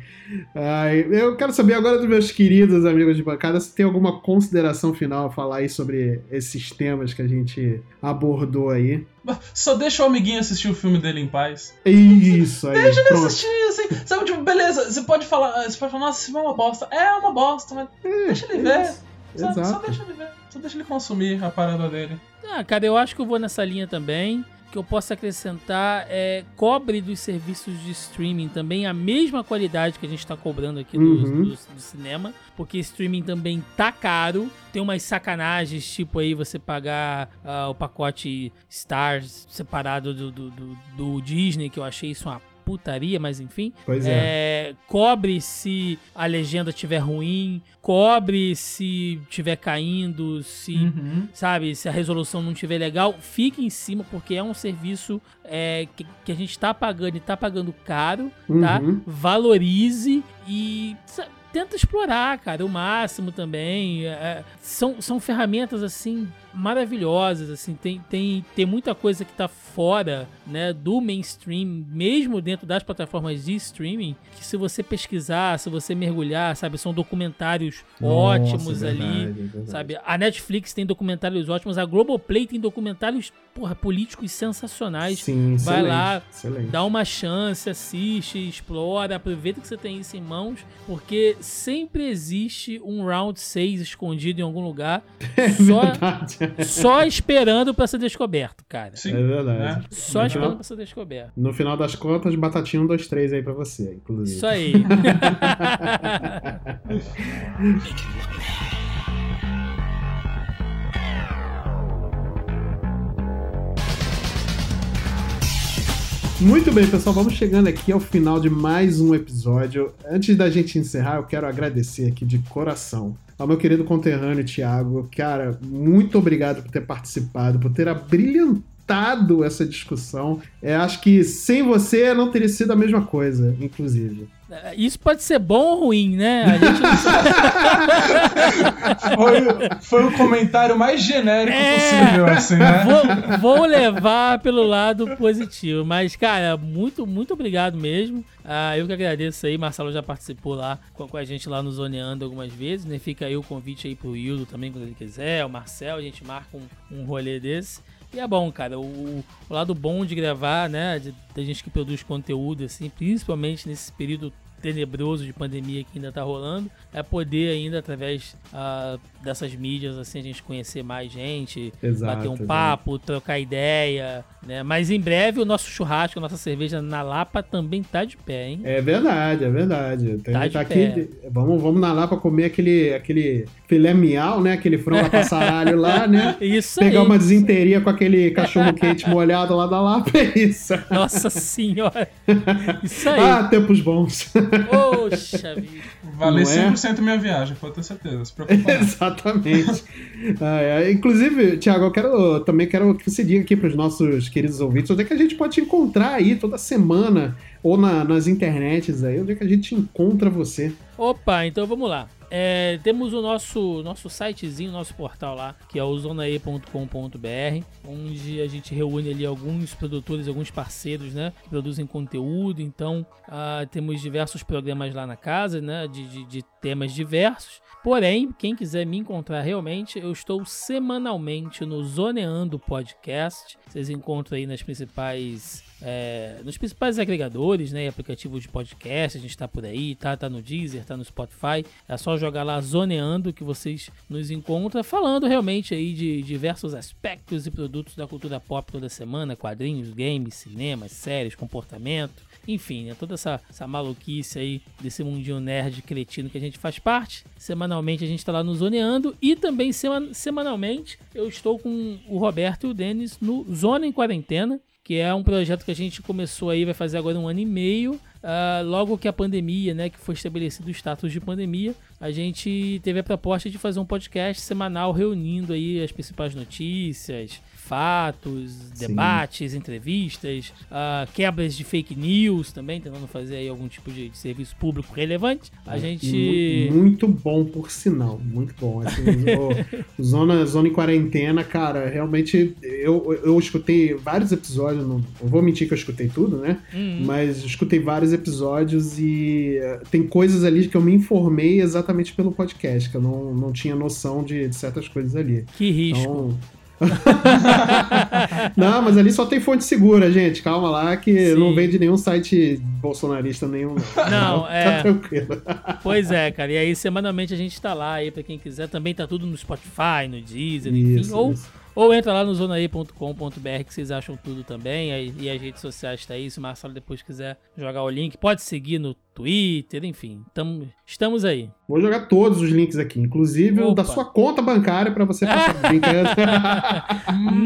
Ai, eu quero saber agora dos meus queridos amigos de bancada se tem alguma consideração final a falar aí sobre esses temas que a gente abordou aí. Só deixa o amiguinho assistir o filme dele em paz. Isso aí. Deixa ele pronto. assistir, assim. Sabe, tipo, beleza, você pode falar, você pode falar, nossa, esse filme é uma bosta. É uma bosta, mas deixa ele ver. Isso. Sabe? Só Exato. deixa ele ver. Só deixa ele consumir a parada dele. Ah, cara, eu acho que eu vou nessa linha também. Que eu posso acrescentar é cobre dos serviços de streaming também a mesma qualidade que a gente tá cobrando aqui do, Uhum. do- do cinema, porque streaming também tá caro. Tem umas sacanagens, tipo aí você pagar ah, o pacote Stars separado do, do, do- do Disney, que eu achei isso uma putaria, mas enfim. Pois é. É, cobre se a legenda tiver ruim, cobre se tiver caindo, se Uhum. sabe, se a resolução não estiver legal, fique em cima, porque é um serviço é, que, que a gente tá pagando e tá pagando caro, tá? Uhum. Valorize e sa- tenta explorar, cara, o máximo também. É, são, são ferramentas, assim, maravilhosas, assim, tem, tem, tem muita coisa que tá fora, né, do mainstream, mesmo dentro das plataformas de streaming, que se você pesquisar, se você mergulhar, sabe, são documentários ótimos Nossa, é ali, verdade, é verdade. Sabe, a Netflix tem documentários ótimos, a Globoplay tem documentários, porra, políticos sensacionais. Sim, Vai lá, excelente. Dá uma chance, assiste, explora, aproveita que você tem isso em mãos, porque sempre existe um round 6 escondido em algum lugar, <laughs> só, Verdade. Só esperando pra ser descoberto, cara. Sim. É verdade. né? Só No esperando pra ser descoberto. no final das contas, batatinha 1, 2, 3 aí pra você, inclusive. Isso aí. <laughs> Muito bem, pessoal, vamos chegando aqui ao final de mais um episódio. Antes da gente encerrar, eu quero agradecer aqui de coração ao meu querido conterrâneo Thiago. Cara, muito obrigado por ter participado, por ter abrilhantado essa discussão. É, acho que sem você não teria sido a mesma coisa, inclusive. Isso pode ser bom ou ruim, né? A gente não sabe. Foi, foi o comentário mais genérico É. possível, assim, né? Vou, vou levar pelo lado positivo. Mas, cara, muito, muito obrigado mesmo. Ah, eu que agradeço aí. Marcelo já participou lá com, com a gente lá no Zoneando algumas vezes, né? Fica aí o convite aí pro Hildo também, quando ele quiser. O Marcel, a gente marca um, um rolê desse. E é bom, cara. O, o lado bom de gravar, né? Da gente que produz conteúdo, assim, principalmente nesse período tenebroso de pandemia que ainda tá rolando, é poder ainda, através ah, dessas mídias, assim, a gente conhecer mais gente, Exato, bater um exato. papo, trocar ideia, né? Mas em breve o nosso churrasco, a nossa cerveja na Lapa também tá de pé, hein? É verdade, é verdade. Tem, Tá tá aqui, vamos, vamos na lá pra comer aquele, aquele filé miau, né? Aquele frango a passaralho <laughs> lá, né? Isso Pegar aí. uma desinteria com aquele cachorro quente molhado lá da Lapa, é isso. Nossa senhora. <laughs> Isso aí. Ah, tempos bons. Poxa vida. Valer Não é? 100% minha viagem, pode ter certeza. Se preocupa. <laughs> Exatamente. Ah, é. Inclusive, Thiago, eu quero também quero que você diga aqui para os nossos queridos ouvintes onde é que a gente pode te encontrar aí toda semana ou na- nas internets aí, onde é que a gente encontra você. Opa, então vamos lá. É, temos o nosso, nosso sitezinho, nosso portal lá, que é o zonae.com.br, onde a gente reúne ali alguns produtores, alguns parceiros, né, que produzem conteúdo. Então, ah, temos diversos programas lá na casa, né, de, de, de temas diversos. Porém, quem quiser me encontrar realmente, eu estou semanalmente no Zoneando Podcast. Vocês encontram aí nas principais é, nos principais agregadores, né? Aplicativos de podcast, a gente tá por aí, tá, tá no Deezer, tá no Spotify. É só jogar lá Zoneando que vocês nos encontram, falando realmente aí de diversos aspectos e produtos da cultura pop toda semana, quadrinhos, games, cinemas, séries, comportamento. Enfim, né, toda essa, essa maluquice aí desse mundinho nerd cretino que a gente faz parte. Semanalmente a gente tá lá no Zoneando e também seman semanalmente eu estou com o Roberto e o Denis no Zona em Quarentena, que é um projeto que a gente começou aí, vai fazer agora um ano e meio. Uh, logo que a pandemia, né, que foi estabelecido o status de pandemia, a gente teve a proposta de fazer um podcast semanal reunindo aí as principais notícias, fatos, Sim. debates, entrevistas, uh, quebras de fake news também, tentando fazer aí algum tipo de, de serviço público relevante. A é, gente. Muito bom, por sinal. Muito bom. Assim, o, <laughs> zona, zona em quarentena, cara, realmente eu, eu escutei vários episódios. Não, não vou mentir que eu escutei tudo, né? Uhum. Mas escutei vários episódios e uh, tem coisas ali que eu me informei exatamente pelo podcast, que eu não, não tinha noção de, de certas coisas ali. Que risco. Então, <laughs> não, mas ali só tem fonte segura, gente. Calma lá, que Sim. não vem de nenhum site bolsonarista nenhum. Não, não tá é. Tá tranquilo. Pois é, cara. E aí, semanalmente a gente tá lá aí pra quem quiser. Também tá tudo no Spotify, no Deezer, enfim. Isso, ou isso. Ou entra lá no zonaí.com.br que vocês acham tudo também. E as redes sociais tá aí. Se o Marcelo depois quiser jogar o link, pode seguir no Twitter, enfim. Tamo, estamos aí. Vou jogar todos os links aqui, inclusive Opa. o da sua conta bancária para você passar <laughs> brincando.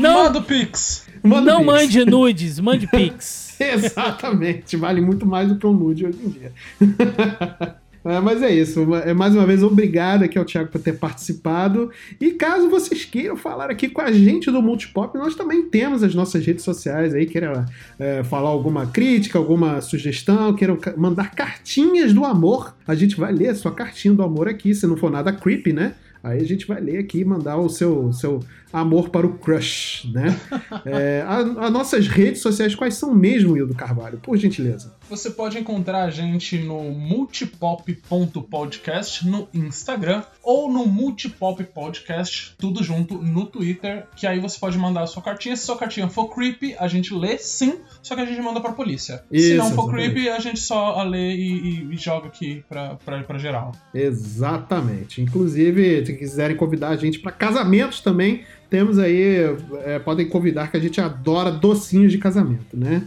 não, Manda o Pix. Manda não pix. mande nudes, mande Pix. <laughs> Exatamente, vale muito mais do que um nude hoje em dia. <laughs> É, mas é isso. É, mais uma vez, obrigado aqui ao Thiago por ter participado. E caso vocês queiram falar aqui com a gente do Multipop, nós também temos as nossas redes sociais aí. Queiram é, falar alguma crítica, alguma sugestão, queiram mandar cartinhas do amor. A gente vai ler a sua cartinha do amor aqui, se não for nada creepy, né? Aí a gente vai ler aqui mandar o seu, seu amor para o crush, né? <laughs> é, As nossas redes sociais, quais são mesmo, Hildo Carvalho? Por gentileza. Você pode encontrar a gente no multipop.podcast no Instagram ou no Multipop Podcast, tudo junto, no Twitter, que aí você pode mandar a sua cartinha. Se sua cartinha for creepy, a gente lê sim, só que a gente manda pra polícia. Isso, Se não for exatamente. creepy, a gente só lê e, e, e joga aqui pra, pra, pra geral. Exatamente. Inclusive, se quiserem convidar a gente para casamentos também, temos aí, é, podem convidar que a gente adora docinhos de casamento, né?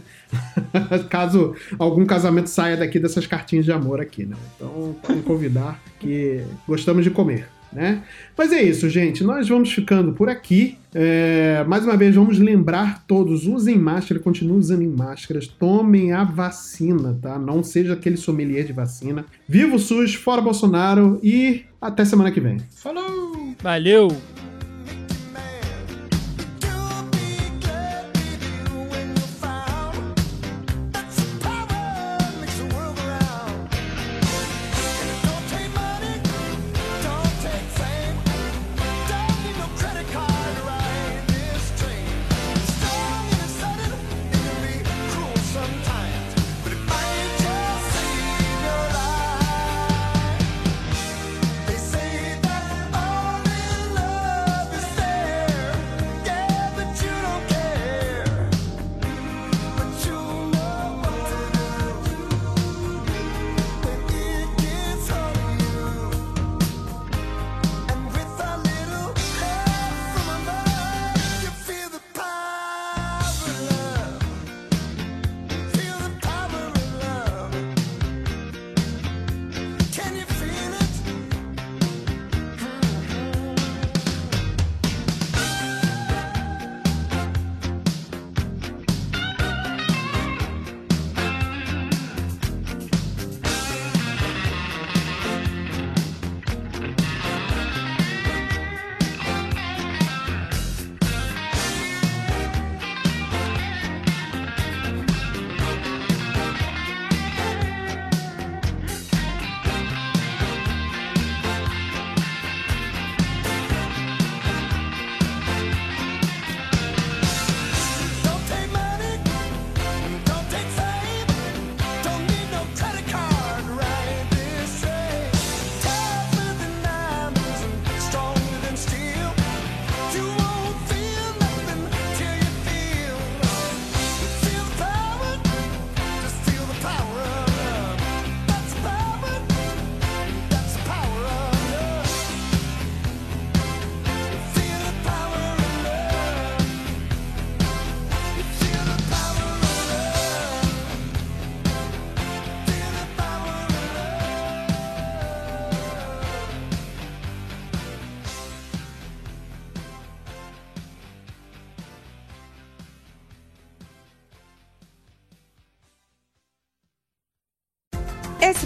<laughs> Caso algum casamento saia daqui dessas cartinhas de amor aqui, né? Então podem convidar que gostamos de comer. Né? Mas é isso, gente. Nós vamos ficando por aqui. É, mais uma vez, vamos lembrar todos: usem máscara, continuem usando máscaras, tomem a vacina, tá? Não seja aquele sommelier de vacina. Viva o SUS, fora Bolsonaro e até semana que vem. Falou! Valeu!